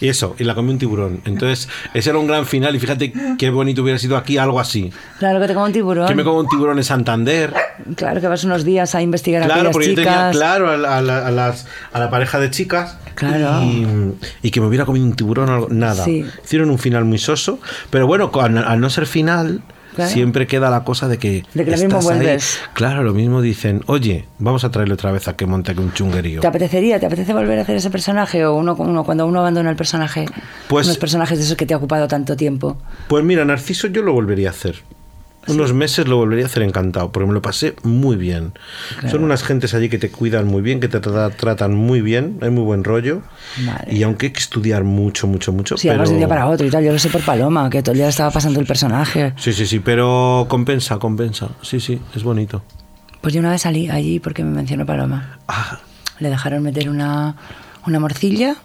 [SPEAKER 9] Y eso, y la comió un tiburón. Entonces, ese era un gran final. Y fíjate qué bonito hubiera sido aquí algo así.
[SPEAKER 3] Claro que te como un tiburón.
[SPEAKER 9] Que me como un tiburón en Santander.
[SPEAKER 3] Claro que vas unos días a investigar a
[SPEAKER 9] Claro,
[SPEAKER 3] aquellas
[SPEAKER 9] porque yo tenía
[SPEAKER 3] chicas.
[SPEAKER 9] claro a la, a la- a las, a la pareja de chicas.
[SPEAKER 3] Claro.
[SPEAKER 9] Y, y que me hubiera comido un tiburón o algo. Nada.
[SPEAKER 3] Sí.
[SPEAKER 9] Hicieron un final muy soso. Pero bueno, al no ser final.
[SPEAKER 3] Claro.
[SPEAKER 9] siempre queda la cosa de que.
[SPEAKER 3] De que lo mismo
[SPEAKER 9] ahí.
[SPEAKER 3] vuelves.
[SPEAKER 9] Claro, lo mismo dicen, oye, vamos a traerle otra vez a que monte aquí un chunguerío.
[SPEAKER 3] ¿Te apetecería? ¿Te apetece volver a hacer ese personaje? O uno, uno cuando uno abandona el personaje,
[SPEAKER 9] Pues-
[SPEAKER 3] unos personajes de esos que te ha ocupado tanto tiempo.
[SPEAKER 9] Pues mira, Narciso yo lo volvería a hacer. Unos meses lo volvería a hacer encantado, porque me lo pasé muy bien. Son unas gentes allí que te cuidan muy bien, que te tra- tratan muy bien, hay muy buen rollo. Y aunque hay que estudiar mucho, mucho, mucho.
[SPEAKER 3] Sí,
[SPEAKER 9] pero...
[SPEAKER 3] de un día para otro y tal. Yo lo sé por Paloma, que todo el día estaba pasando el personaje.
[SPEAKER 9] Sí, sí, sí, pero compensa, compensa. Sí, sí, es bonito.
[SPEAKER 3] Pues yo una vez salí allí porque me mencionó Paloma.
[SPEAKER 9] Ah,
[SPEAKER 3] Le dejaron meter una, una morcilla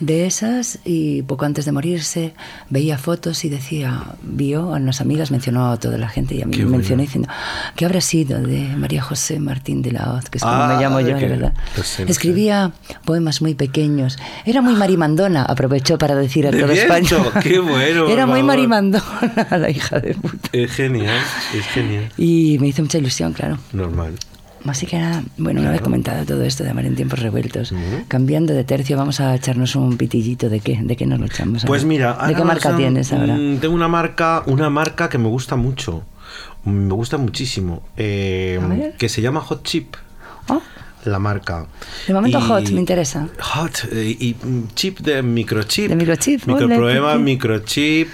[SPEAKER 3] de esas y poco antes de morirse veía fotos y decía, vio a unas amigas, mencionó a toda la gente y a mí
[SPEAKER 9] Qué bueno.
[SPEAKER 3] mencionó diciendo, ¿qué habrá sido de María José Martín de la Hoz? Que es como
[SPEAKER 9] Ah,
[SPEAKER 3] me llamo yo,
[SPEAKER 9] que-
[SPEAKER 3] verdad.
[SPEAKER 9] sé, lo
[SPEAKER 3] Escribía poemas muy pequeños. Era muy marimandona, aprovechó para decir a
[SPEAKER 9] De
[SPEAKER 3] España.
[SPEAKER 9] qué bueno,
[SPEAKER 3] Era muy marimandona la hija de puta.
[SPEAKER 9] es genial, es genial.
[SPEAKER 3] Y me hizo mucha ilusión, claro.
[SPEAKER 9] Normal.
[SPEAKER 3] Así que nada, bueno, una vez comentado todo esto de amar en tiempos revueltos, cambiando de tercio, vamos a echarnos un pitillito de qué, de qué nos lo echamos.
[SPEAKER 9] Pues
[SPEAKER 3] ahora?
[SPEAKER 9] mira,
[SPEAKER 3] ¿de qué marca tienes ahora?
[SPEAKER 9] mm, Tengo una marca, una marca que me gusta mucho. Me gusta muchísimo. eh, que se llama Hot Chip.
[SPEAKER 3] Oh,
[SPEAKER 9] La marca.
[SPEAKER 3] de momento
[SPEAKER 9] Y-
[SPEAKER 3] hot, me interesa.
[SPEAKER 9] Hot eh, y mm, chip de microchip.
[SPEAKER 3] De microchip,
[SPEAKER 9] Microproblema, microchip.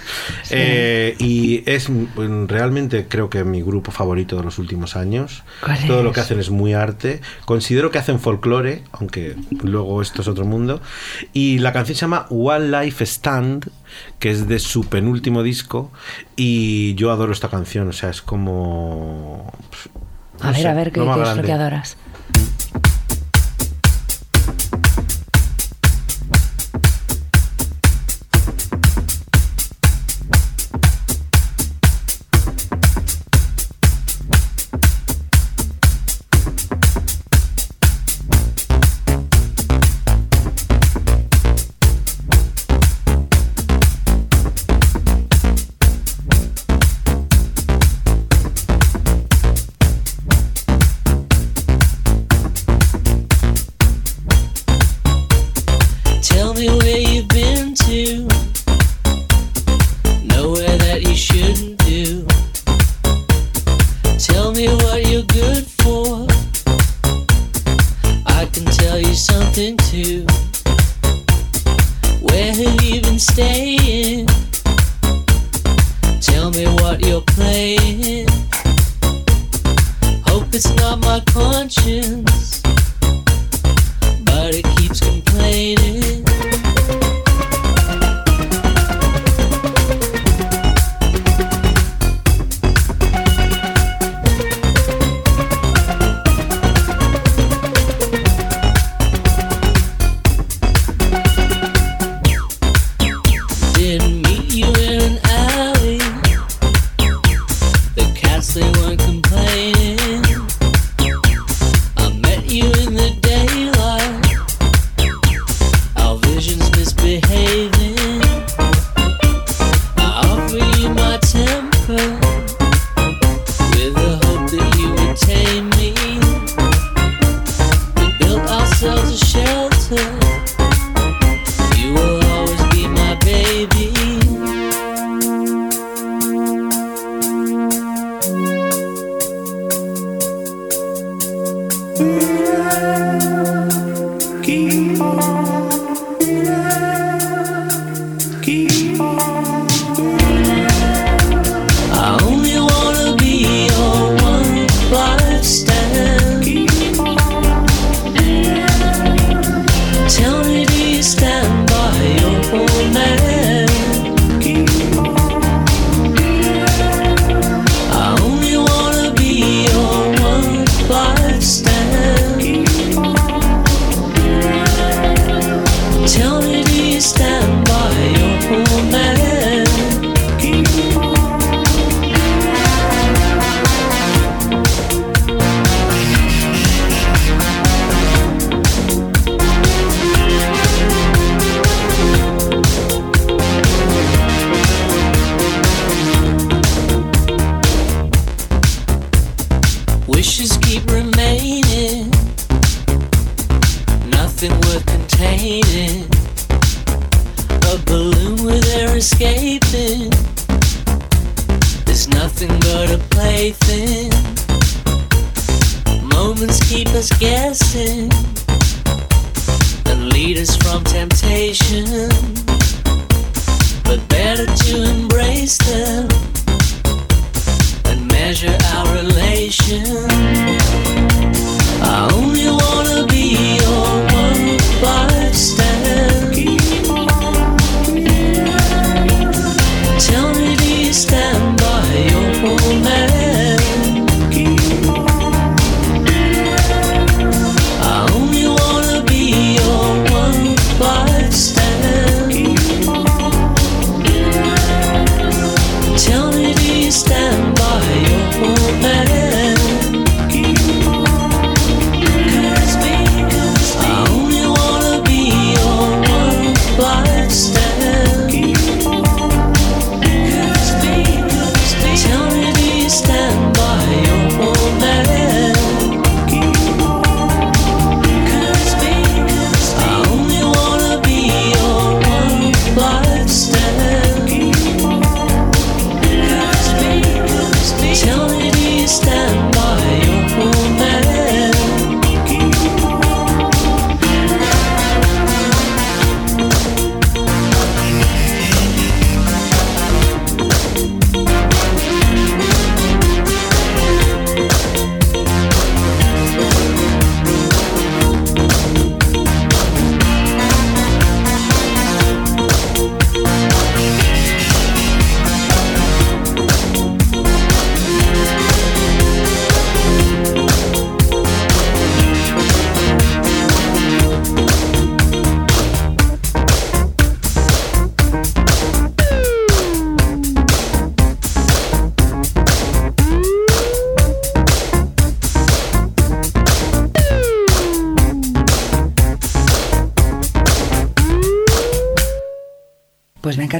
[SPEAKER 9] eh, y es mm, realmente creo que mi grupo favorito de los últimos años.
[SPEAKER 3] ¿Cuál
[SPEAKER 9] Todo lo que hacen es muy arte. Considero que hacen folclore, aunque luego esto es otro mundo. Y la canción se llama One Life Stand, que es de su penúltimo disco. Y yo adoro esta canción, o sea, es como.
[SPEAKER 3] A ver,
[SPEAKER 9] sé,
[SPEAKER 3] a ver, ¿qué, es lo que adoras?
[SPEAKER 10] Tell me what you're playing. Hope it's not my conscience but it keeps complaining.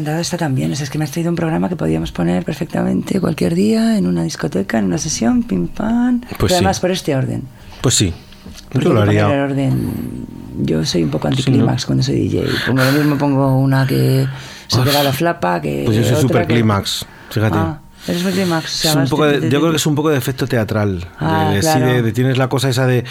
[SPEAKER 3] Encantado esta también. O sea, es que me has traído un programa que podíamos poner perfectamente cualquier día en una discoteca, en una sesión, pim pam.
[SPEAKER 9] Pues
[SPEAKER 3] Pero
[SPEAKER 9] sí.
[SPEAKER 3] además por este orden.
[SPEAKER 9] Pues sí. Yo lo haría.
[SPEAKER 3] el orden. Yo soy un poco anticlímax cuando soy DJ. Pongo lo mismo, pongo una que se
[SPEAKER 9] Uf.
[SPEAKER 3] pega la flapa, que.
[SPEAKER 9] Pues yo soy
[SPEAKER 3] otra
[SPEAKER 9] super
[SPEAKER 3] que-
[SPEAKER 9] clímax. Fíjate.
[SPEAKER 3] Ah, clímax. o sea,
[SPEAKER 9] Es un poco
[SPEAKER 3] de-
[SPEAKER 9] yo creo que es un poco de efecto teatral.
[SPEAKER 3] Ah,
[SPEAKER 9] de, sí, tienes la cosa esa de,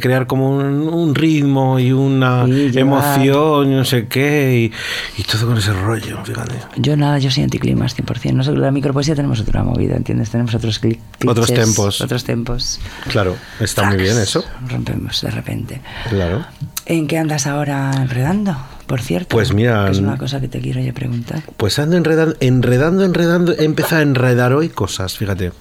[SPEAKER 9] crear como un, un ritmo y una
[SPEAKER 3] Sí,
[SPEAKER 9] emoción y no sé qué. Y, y todo con ese rollo, fíjate.
[SPEAKER 3] Yo nada, yo soy anticlímax 100%. Nosotros la micropoesía tenemos otra movida, ¿entiendes? Tenemos otros cli-
[SPEAKER 9] Otros tempos.
[SPEAKER 3] Otros tempos.
[SPEAKER 9] Claro, está muy bien eso.
[SPEAKER 3] Rompemos de repente.
[SPEAKER 9] Claro.
[SPEAKER 3] ¿En qué andas ahora enredando? Por cierto.
[SPEAKER 9] Pues mira,
[SPEAKER 3] que es una cosa que te quiero yo preguntar.
[SPEAKER 9] Pues ando enredando, enredando, enredando. He empezado a enredar hoy cosas, fíjate.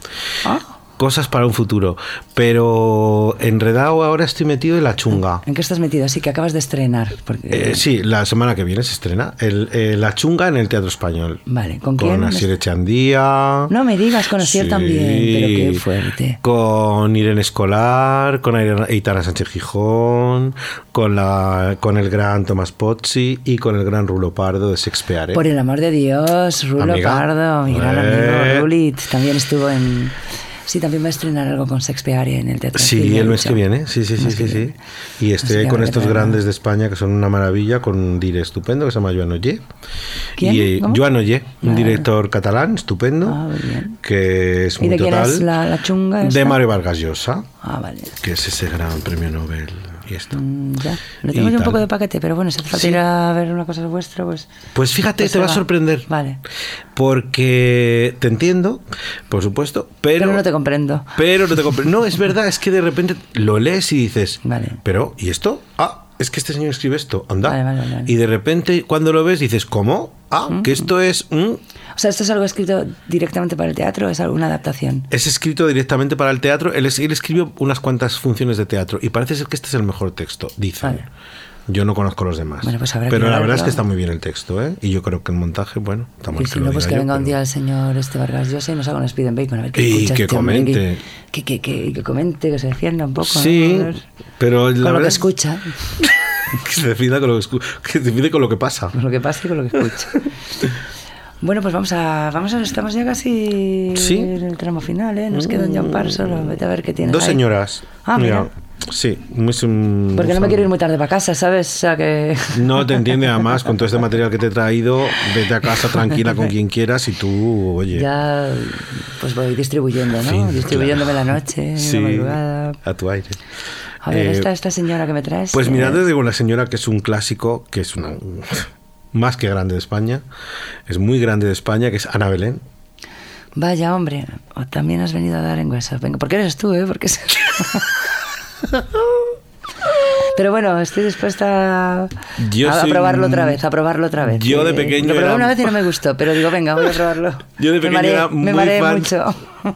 [SPEAKER 3] Ah,
[SPEAKER 9] Cosas para un futuro. Pero enredado ahora estoy metido en la chunga.
[SPEAKER 3] ¿En qué estás metido? Así que acabas de estrenar. Porque,
[SPEAKER 9] Eh, sí, la semana que viene se estrena el, eh, La Chunga en el Teatro Español.
[SPEAKER 3] Vale, ¿con quién?
[SPEAKER 9] Con Asier Echandía.
[SPEAKER 3] No me digas, con Asier
[SPEAKER 9] Sí.
[SPEAKER 3] también, pero qué fuerte.
[SPEAKER 9] Con Irene Escolar, con Aitana Sánchez Gijón, con, la, con el gran Tomás Pozzi y con el gran Rulo Pardo de Shakespeare.
[SPEAKER 3] Por el amor de Dios, Rulo
[SPEAKER 9] Amiga.
[SPEAKER 3] Pardo, mi gran
[SPEAKER 9] Eh.
[SPEAKER 3] amigo Rulit, también estuvo en... Sí, también va a estrenar algo con Shakespeare en el Teatro
[SPEAKER 9] Sí, el mes que viene, sí, sí, sí, sí, sí. Y estoy con estos grandes de España que son una maravilla, con un director estupendo que se llama Joan Ollé.
[SPEAKER 3] ¿Quién?
[SPEAKER 9] Y eh. Joan Ollé, un director catalán estupendo,
[SPEAKER 3] Ah, muy
[SPEAKER 9] que es
[SPEAKER 3] ¿Y
[SPEAKER 9] muy
[SPEAKER 3] de quién
[SPEAKER 9] total.
[SPEAKER 3] es la, chunga?
[SPEAKER 9] de? Mario Vargas Llosa,
[SPEAKER 3] Ah, vale.
[SPEAKER 9] que es ese gran premio Nobel y esto.
[SPEAKER 3] Mm, ya. Lo tengo yo un poco de paquete, pero bueno, si hace falta
[SPEAKER 9] Sí.
[SPEAKER 3] ir a ver una cosa vuestra, pues...
[SPEAKER 9] Pues fíjate,
[SPEAKER 3] pues
[SPEAKER 9] te va a sorprender.
[SPEAKER 3] Vale.
[SPEAKER 9] Porque te entiendo, por supuesto, pero,
[SPEAKER 3] Pero no te comprendo.
[SPEAKER 9] pero no te compre- No, es verdad, es que de repente lo lees y dices,
[SPEAKER 3] Vale.
[SPEAKER 9] pero, ¿y esto? Ah, es que este señor escribe esto, anda.
[SPEAKER 3] Vale, vale, vale.
[SPEAKER 9] Y de repente cuando lo ves dices, ¿cómo? Ah, que esto es... mm,
[SPEAKER 3] O sea, ¿esto es algo escrito directamente para el teatro o es alguna adaptación?
[SPEAKER 9] es escrito directamente para el teatro. Él, él escribió unas cuantas funciones de teatro y parece ser que este es el mejor texto, dicen. Yo no conozco los demás.
[SPEAKER 3] Bueno, pues habrá que
[SPEAKER 9] pero la verdad es que está muy bien el texto, ¿eh? Y yo creo que el montaje, bueno, está mal
[SPEAKER 3] Y
[SPEAKER 9] que
[SPEAKER 3] si no, pues que
[SPEAKER 9] yo,
[SPEAKER 3] venga un
[SPEAKER 9] pero-
[SPEAKER 3] día el señor este Vargas Llosa y nos haga un speed and bacon. A ver qué
[SPEAKER 9] Y que
[SPEAKER 3] este hombre,
[SPEAKER 9] comente.
[SPEAKER 3] Que, que, que, que comente, que se defienda un poco. ¿no?
[SPEAKER 9] Sí,
[SPEAKER 3] ver,
[SPEAKER 9] pero la
[SPEAKER 3] Con lo que
[SPEAKER 9] es
[SPEAKER 3] escucha,
[SPEAKER 9] que se decida con lo que, que se con lo que pasa.
[SPEAKER 3] con lo que pasa y con lo que escucha. Bueno, pues vamos a, vamos a, estamos ya casi
[SPEAKER 9] Sí.
[SPEAKER 3] en el tramo final, ¿eh? Nos quedan ya un par solo. Vete a ver qué tienes
[SPEAKER 9] Dos
[SPEAKER 3] ahí.
[SPEAKER 9] señoras.
[SPEAKER 3] Ah, mira.
[SPEAKER 9] Sí, es un...
[SPEAKER 3] Porque no me quiero ir muy tarde para casa, ¿sabes? O sea que...
[SPEAKER 9] No te entiende además con todo este material que te he traído, vete a casa tranquila con quien quieras y tú, oye,
[SPEAKER 3] Ya pues voy distribuyendo, ¿no?
[SPEAKER 9] fin,
[SPEAKER 3] Distribuyéndome
[SPEAKER 9] claro.
[SPEAKER 3] la noche,
[SPEAKER 9] Sí,
[SPEAKER 3] la madrugada.
[SPEAKER 9] a tu aire.
[SPEAKER 3] A ver,
[SPEAKER 9] Eh,
[SPEAKER 3] esta, esta señora que me traes.
[SPEAKER 9] Pues mira,
[SPEAKER 3] eh,
[SPEAKER 9] te digo la señora que es un clásico, que es una más que grande de España, es muy grande de España, que es Ana Belén.
[SPEAKER 3] Vaya, hombre, o también has venido a dar en WhatsApp. Venga, porque eres tú, ¿eh? Porque es- Pero bueno, estoy dispuesta a,
[SPEAKER 9] Yo
[SPEAKER 3] a
[SPEAKER 9] soy
[SPEAKER 3] probarlo otra vez, a probarlo otra vez.
[SPEAKER 9] Yo de
[SPEAKER 3] Eh,
[SPEAKER 9] pequeño
[SPEAKER 3] Lo probé
[SPEAKER 9] era-
[SPEAKER 3] una vez y no me gustó, pero digo, venga, voy a probarlo.
[SPEAKER 9] Yo de
[SPEAKER 3] Me
[SPEAKER 9] pequeño
[SPEAKER 3] mareé-
[SPEAKER 9] era
[SPEAKER 3] Me
[SPEAKER 9] muy
[SPEAKER 3] mareé
[SPEAKER 9] fan.
[SPEAKER 3] mucho.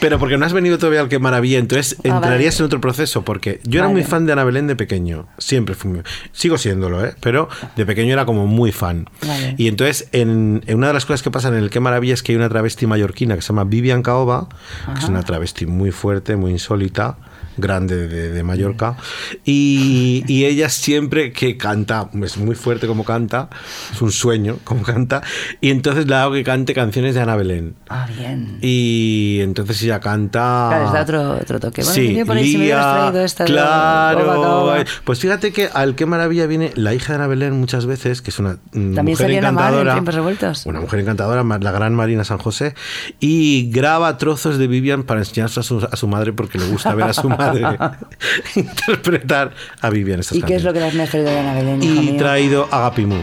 [SPEAKER 9] Pero porque no has venido todavía al Qué Maravilla, entonces
[SPEAKER 3] Ah,
[SPEAKER 9] entrarías
[SPEAKER 3] vale.
[SPEAKER 9] en otro proceso, porque yo era muy fan de Ana Belén de pequeño, siempre fui muy, sigo siéndolo, ¿eh? pero de pequeño era como muy fan.
[SPEAKER 3] Vale.
[SPEAKER 9] Y entonces, en, en una de las cosas que pasan en el Qué Maravilla es que hay una travesti mallorquina que se llama Vivian Caoba, que es una travesti muy fuerte, muy insólita, grande de, de Mallorca, y, y ella siempre que canta, es muy fuerte como canta, es un sueño como canta, y entonces le hago que cante canciones de Ana Belén.
[SPEAKER 3] Ah, bien.
[SPEAKER 9] Y entonces ella canta.
[SPEAKER 3] Claro, les da otro, otro toque. Bueno,
[SPEAKER 9] sí,
[SPEAKER 3] por ahí si
[SPEAKER 9] Lía,
[SPEAKER 3] traído esta de
[SPEAKER 9] claro.
[SPEAKER 3] Oba Caoba.
[SPEAKER 9] Pues fíjate que al qué maravilla viene la hija de Ana Belén muchas veces, que es una
[SPEAKER 3] También
[SPEAKER 9] mujer
[SPEAKER 3] en la en
[SPEAKER 9] encantadora.
[SPEAKER 3] Tiempos Revueltos.
[SPEAKER 9] Una mujer encantadora, la gran Marina San José, y graba trozos de Vivian para enseñarse a su, a su madre porque le gusta ver a su madre interpretar a Vivian estas
[SPEAKER 3] ¿Y qué es lo que las me has traído de Ana Belén,
[SPEAKER 9] Y traído a Gapimu.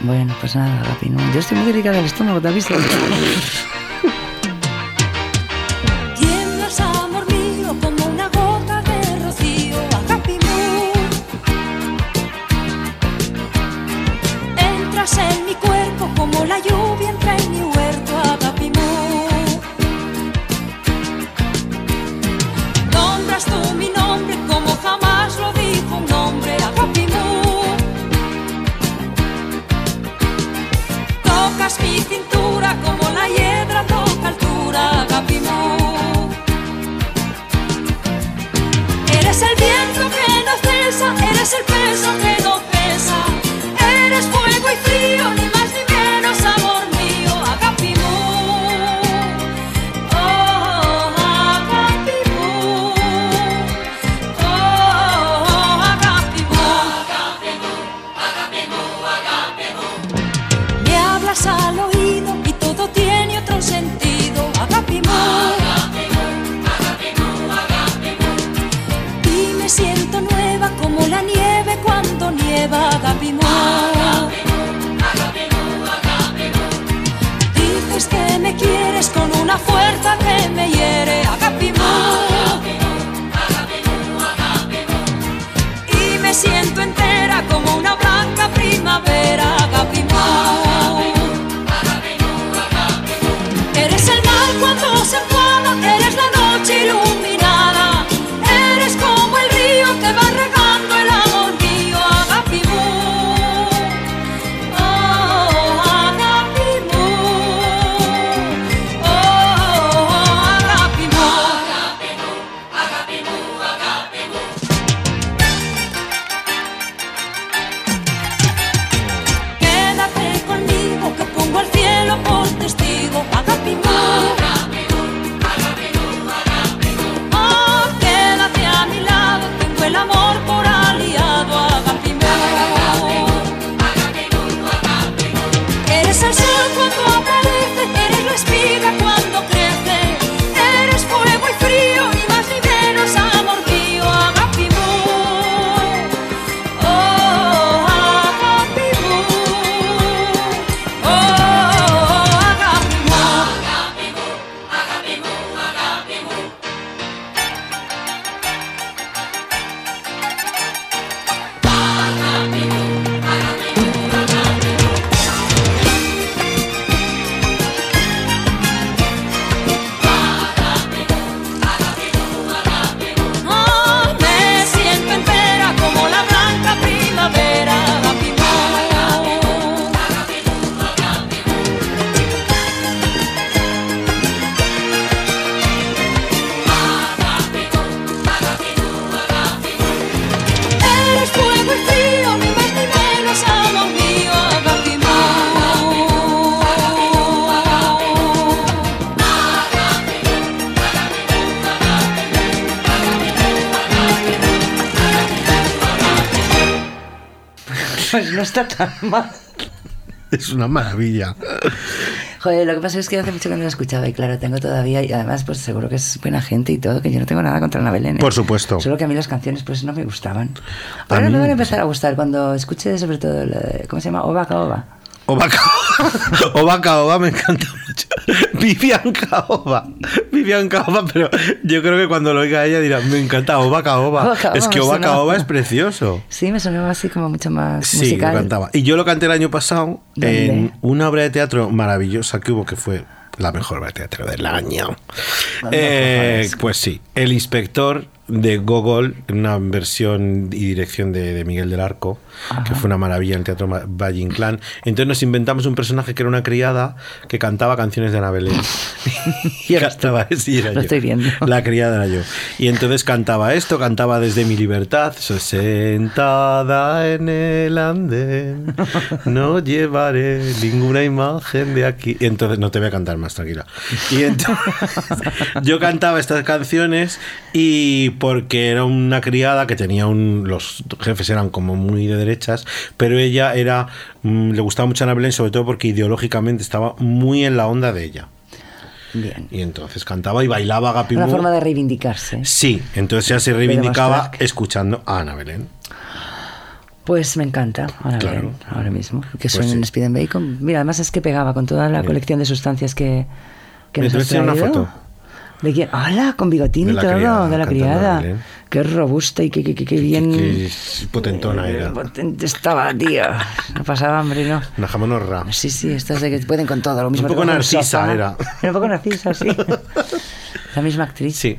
[SPEAKER 3] Bueno, pues nada, Gapi, no. Yo estoy muy delicada del estómago, ¿te has visto?
[SPEAKER 4] eres el peso
[SPEAKER 3] está tan mal.
[SPEAKER 9] Es una maravilla.
[SPEAKER 3] Joder, lo que pasa es que hace mucho que no la escuchaba y claro, tengo todavía, y además pues seguro que es buena gente y todo, que yo no tengo nada contra Ana Belén. ¿eh?
[SPEAKER 9] Por supuesto.
[SPEAKER 3] Solo que a mí las canciones pues no me gustaban. Ahora me van a empezar a gustar cuando escuche sobre todo, la de- ¿cómo se llama? Ovaca Ova.
[SPEAKER 9] Oba Caoba me encanta mucho. Vivian Caoba. Vivian Caoba, pero yo creo que cuando lo oiga ella dirá, me encanta Oba Caoba.
[SPEAKER 3] Oba Caoba
[SPEAKER 9] Es que Oba. Caoba es precioso.
[SPEAKER 3] Sí, me sonaba así como mucho más
[SPEAKER 9] Sí,
[SPEAKER 3] musical.
[SPEAKER 9] lo cantaba. Y yo lo canté el año pasado
[SPEAKER 3] ¿Dónde?
[SPEAKER 9] en una obra de teatro maravillosa que hubo, que fue la mejor obra de teatro del año.
[SPEAKER 3] ¿Dónde,
[SPEAKER 9] Eh, pues sí, El Inspector de Gogol, una versión y dirección de, de Miguel del Arco, que fue una maravilla en el Teatro Valle Inclán. Entonces nos inventamos un personaje que era una criada que cantaba canciones de Ana Belén. y cantaba, sí, era
[SPEAKER 3] Lo
[SPEAKER 9] yo.
[SPEAKER 3] estoy viendo.
[SPEAKER 9] La criada era yo. Y entonces cantaba esto, cantaba desde mi libertad, soy sentada en el andén, no llevaré ninguna imagen de aquí. Y entonces, no te voy a cantar más, tranquila. Y entonces, yo cantaba estas canciones y porque era una criada que tenía un... Los jefes eran como muy de derechas, pero ella era... mm, le gustaba mucho a Ana Belén, sobre todo porque ideológicamente estaba muy en la onda de ella.
[SPEAKER 3] Bien.
[SPEAKER 9] Y entonces cantaba y bailaba Agapimu.
[SPEAKER 3] Una forma de reivindicarse.
[SPEAKER 9] Sí, entonces ya se reivindicaba escuchando a Ana Belén.
[SPEAKER 3] Pues me encanta, ahora,
[SPEAKER 9] Claro.
[SPEAKER 3] bien, ahora mismo. Que
[SPEAKER 9] Pues
[SPEAKER 3] suenen
[SPEAKER 9] sí.
[SPEAKER 3] en Speed and Bacon. Mira, además es que pegaba con toda la colección de sustancias que, que
[SPEAKER 9] Me
[SPEAKER 3] nos has
[SPEAKER 9] traes una
[SPEAKER 3] traído.
[SPEAKER 9] foto.
[SPEAKER 3] ¿De quién? ¡Hala! Con bigotín y todo,
[SPEAKER 9] criada,
[SPEAKER 3] de la criada. Qué robusta y qué, qué, qué- qué bien.
[SPEAKER 9] Que potentona
[SPEAKER 3] eh,
[SPEAKER 9] era.
[SPEAKER 3] potente estaba, tío. No pasaba hambre, ¿no?
[SPEAKER 9] Una jamonorra.
[SPEAKER 3] Sí, sí, estas de que pueden con todo, lo mismo.
[SPEAKER 9] Un poco narcisa era.
[SPEAKER 3] Era un poco narcisa, sí. La misma actriz.
[SPEAKER 9] Sí.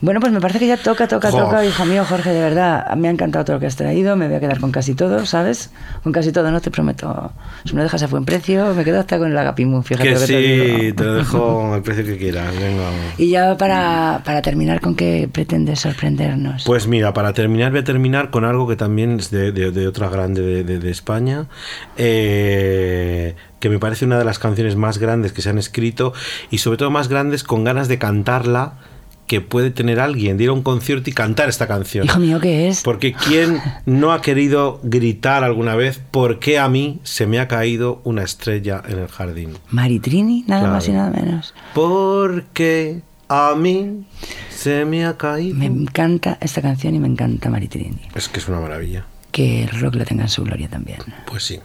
[SPEAKER 3] Bueno, pues me parece que ya toca, toca, toca, hijo mío, Jorge, de verdad. Me ha encantado todo lo que has traído. Me voy a quedar con casi todo, ¿sabes? Con casi todo, no te prometo. Si me lo dejas a buen precio, me quedo hasta con el agapimu, fíjate
[SPEAKER 9] Que
[SPEAKER 3] lo que te
[SPEAKER 9] sí,
[SPEAKER 3] digo.
[SPEAKER 9] te lo dejo al precio que quieras. Venga.
[SPEAKER 3] Y ya para, para terminar, ¿con qué pretendes sorprendernos?
[SPEAKER 9] Pues mira, para terminar, voy a terminar con algo que también es de, de- de otra grande de, de- de España, eh, que me parece una de las canciones más grandes que se han escrito y sobre todo más grandes con ganas de cantarla que puede tener alguien, de ir a un concierto y cantar esta canción.
[SPEAKER 3] Hijo mío, ¿qué es?
[SPEAKER 9] Porque ¿quién no ha querido gritar alguna vez por qué a mí se me ha caído una estrella en el jardín?
[SPEAKER 3] Maritrini, nada
[SPEAKER 9] Claro.
[SPEAKER 3] más y nada menos.
[SPEAKER 9] Porque a mí se me ha caído.
[SPEAKER 3] Me encanta esta canción y me encanta Maritrini.
[SPEAKER 9] Es que es una maravilla.
[SPEAKER 3] Que el rock lo tenga en su gloria también.
[SPEAKER 9] Pues sí.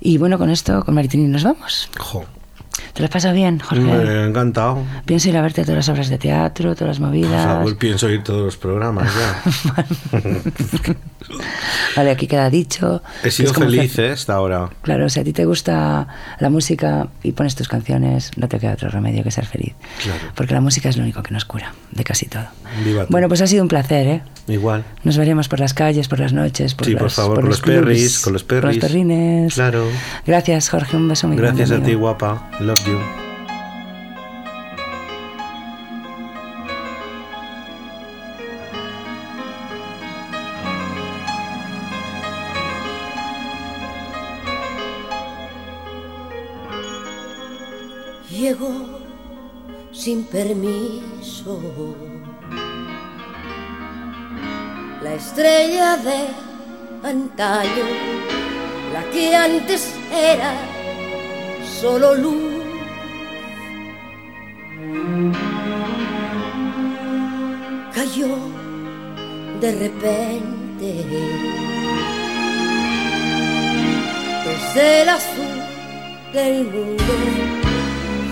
[SPEAKER 3] Y bueno, con esto, con Maritrini nos vamos.
[SPEAKER 9] Jo.
[SPEAKER 3] ¿Te lo has pasado bien, Jorge?
[SPEAKER 9] Me ha encantado.
[SPEAKER 3] Pienso ir a verte a todas las obras de teatro, todas las
[SPEAKER 9] Por
[SPEAKER 3] movidas.
[SPEAKER 9] favor, pienso ir todos los programas ya.
[SPEAKER 3] Vale, aquí queda dicho.
[SPEAKER 9] He sido feliz
[SPEAKER 3] hacer-
[SPEAKER 9] ¿eh? hasta ahora.
[SPEAKER 3] Claro, si a ti te gusta la música y pones tus canciones, no te queda otro remedio que ser feliz.
[SPEAKER 9] Claro.
[SPEAKER 3] Porque la música es lo único que nos cura de casi todo. Bueno, pues ha sido un placer, ¿eh?
[SPEAKER 9] Igual.
[SPEAKER 3] Nos veremos por las calles, por las noches, por
[SPEAKER 9] sí,
[SPEAKER 3] los,
[SPEAKER 9] por favor, con los,
[SPEAKER 3] clubs,
[SPEAKER 9] perris, con los perris.
[SPEAKER 3] Con los perrines.
[SPEAKER 9] Claro.
[SPEAKER 3] Gracias, Jorge. Un beso muy
[SPEAKER 9] Gracias
[SPEAKER 3] grande,
[SPEAKER 9] a ti, guapa. Love you.
[SPEAKER 11] Sin permiso la estrella de antaño, la que antes era solo luz. Cayó de repente desde el azul del mundo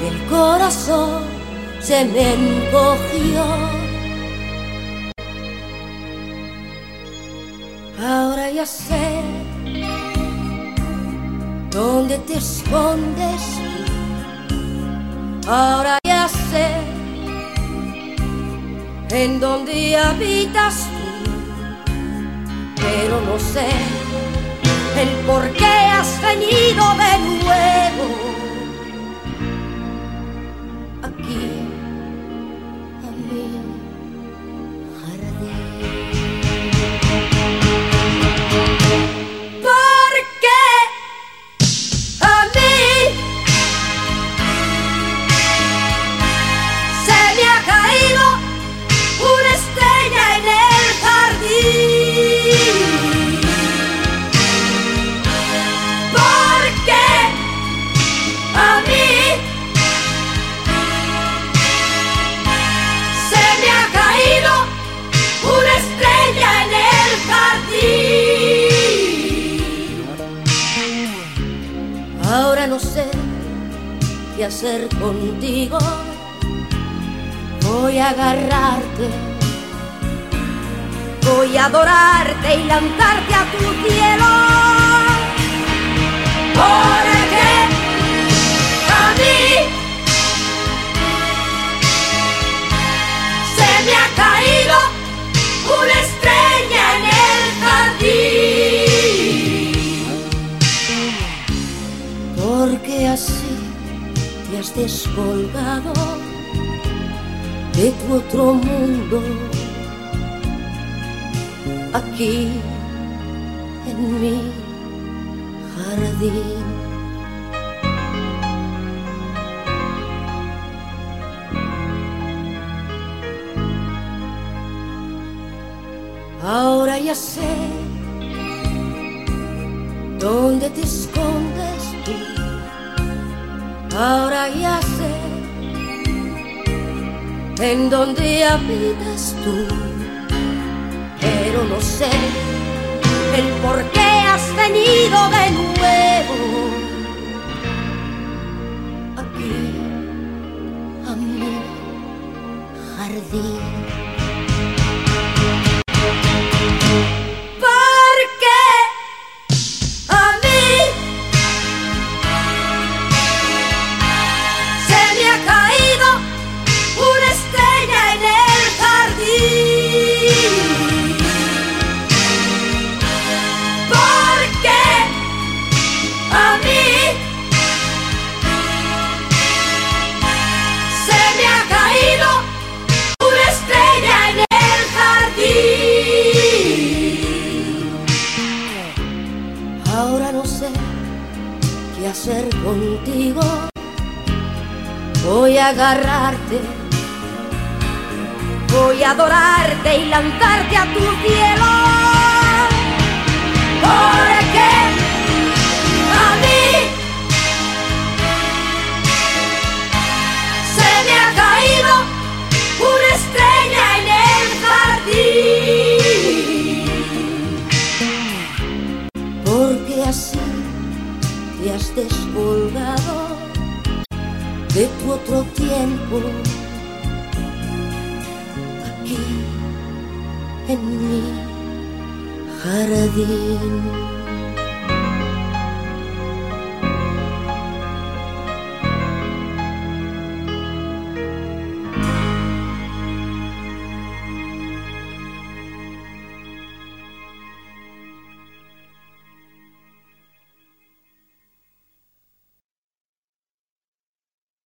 [SPEAKER 11] y el corazón se me encogió. Ahora ya sé dónde te escondes. Ahora ya sé en dónde habitas tú. Pero no sé el por qué has venido de nuevo aquí a el por qué has venido de nuevo aquí a mi jardín.